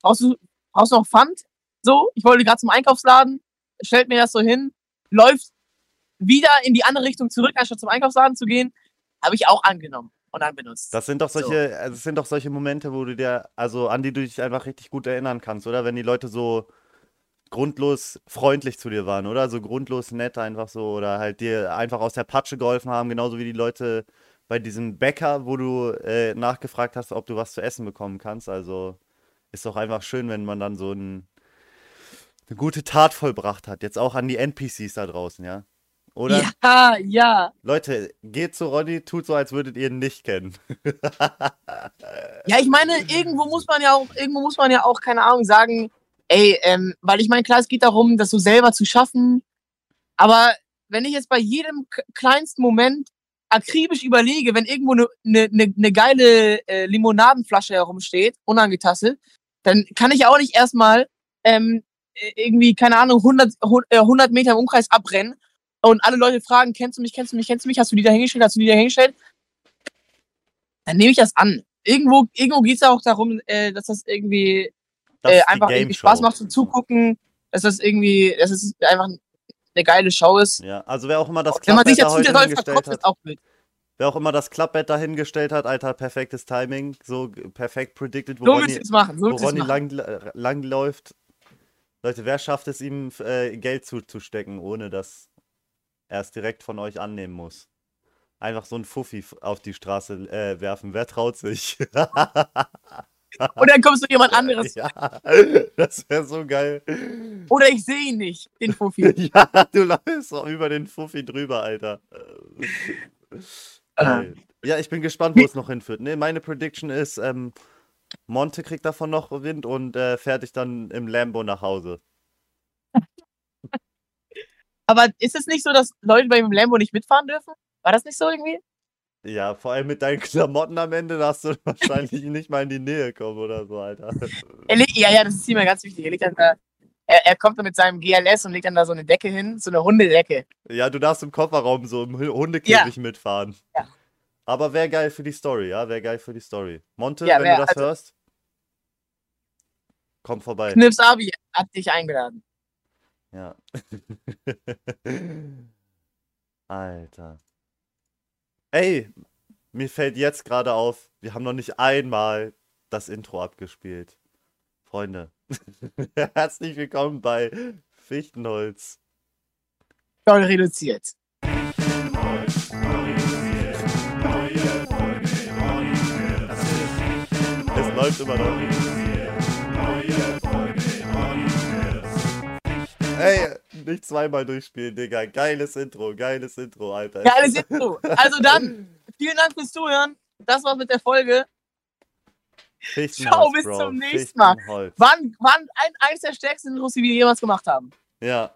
brauchst du, brauchst du noch Pfand? So, ich wollte gerade zum Einkaufsladen, stellt mir das so hin, läuft wieder in die andere Richtung zurück, anstatt zum Einkaufsladen zu gehen, habe ich auch angenommen und dann benutzt. Das sind doch solche, also das sind doch solche Momente, wo du dir, also an die du dich einfach richtig gut erinnern kannst, oder? Wenn die Leute so grundlos freundlich zu dir waren, oder? So grundlos nett einfach so, oder halt dir einfach aus der Patsche geholfen haben, genauso wie die Leute bei diesem Bäcker, wo du äh, nachgefragt hast, ob du was zu essen bekommen kannst. Also ist doch einfach schön, wenn man dann so ein, eine gute Tat vollbracht hat. Jetzt auch an die NPCs da draußen, ja? Oder? Ja, ja. Leute, geht zu Ronny, tut so, als würdet ihr ihn nicht kennen. [LAUGHS] Ja, ich meine, irgendwo muss man ja auch, irgendwo muss man ja auch, keine Ahnung, sagen, ey, ähm, weil ich meine, klar, es geht darum, das so selber zu schaffen. Aber wenn ich jetzt bei jedem kleinsten Moment akribisch überlege, wenn irgendwo eine ne, ne, ne geile äh, Limonadenflasche herumsteht, unangetastet, dann kann ich auch nicht erstmal ähm, äh, irgendwie, keine Ahnung, 100, hu- äh, 100 Meter im Umkreis abrennen und alle Leute fragen, kennst du mich, kennst du mich, kennst du mich, hast du die da hingestellt, hast du die da hingestellt? Dann nehme ich das an. Irgendwo, irgendwo geht es ja auch darum, äh, dass das irgendwie Das äh, einfach irgendwie. Spaß macht zum Zugucken, dass das irgendwie, dass es einfach eine geile Show ist. Ja, also wer auch immer das Wenn man sich Klappbett soll hingestellt hat, ist auch blöd. wer auch immer das Klappbett da hingestellt hat, Alter, perfektes Timing, so perfekt predicted, wo So Ronny, es machen. So wo Ronny lang, lang läuft. Leute, wer schafft es ihm, äh, Geld zuzustecken, ohne dass er es direkt von euch annehmen muss? Einfach so ein Fuffi auf die Straße äh, werfen. Wer traut sich? [LAUGHS] Und dann kommst du jemand anderes. ja, [LAUGHS] das wäre so geil. Oder ich sehe ihn nicht, den Fuffi. [LAUGHS] Ja, du läufst auch über den Fuffi drüber, Alter. Geil. Ja, ich bin gespannt, wo es noch hinführt. Nee, meine Prediction ist, ähm, Monte kriegt davon noch Wind und äh, fährt dich dann im Lambo nach Hause. Aber ist es nicht so, dass Leute beim Lambo nicht mitfahren dürfen? War das nicht so irgendwie? Ja, vor allem mit deinen [LAUGHS] Klamotten am Ende darfst du [LAUGHS] wahrscheinlich nicht mal in die Nähe kommen oder so, Alter. Er legt, ja, ja, das ist immer ganz wichtig. Er, legt dann da, er, er kommt dann mit seinem GLS und legt dann da so eine Decke hin, so eine Hundedecke. Ja, du darfst im Kofferraum so im Hu- Hundekäfig mitfahren. Ja. Aber wäre geil für die Story, ja, wäre geil für die Story. Monte, Ja, wenn wär- du das also- hörst, komm vorbei. Knips Abi hat dich eingeladen. Ja. [LAUGHS] Alter. Ey, mir fällt jetzt gerade auf, wir haben noch nicht einmal das Intro abgespielt. Freunde, [LAUGHS] herzlich willkommen bei Fichtenholz. Voll reduziert. Es läuft immer noch. Ey, nicht zweimal durchspielen, Digga. Geiles Intro, geiles Intro, Alter. Geiles Intro. Also dann, vielen Dank fürs Zuhören. Das war's mit der Folge. Ciao, bis Bro. zum nächsten Mal. Waren, waren ein, eines der stärksten Intros, die wir jemals gemacht haben. Ja.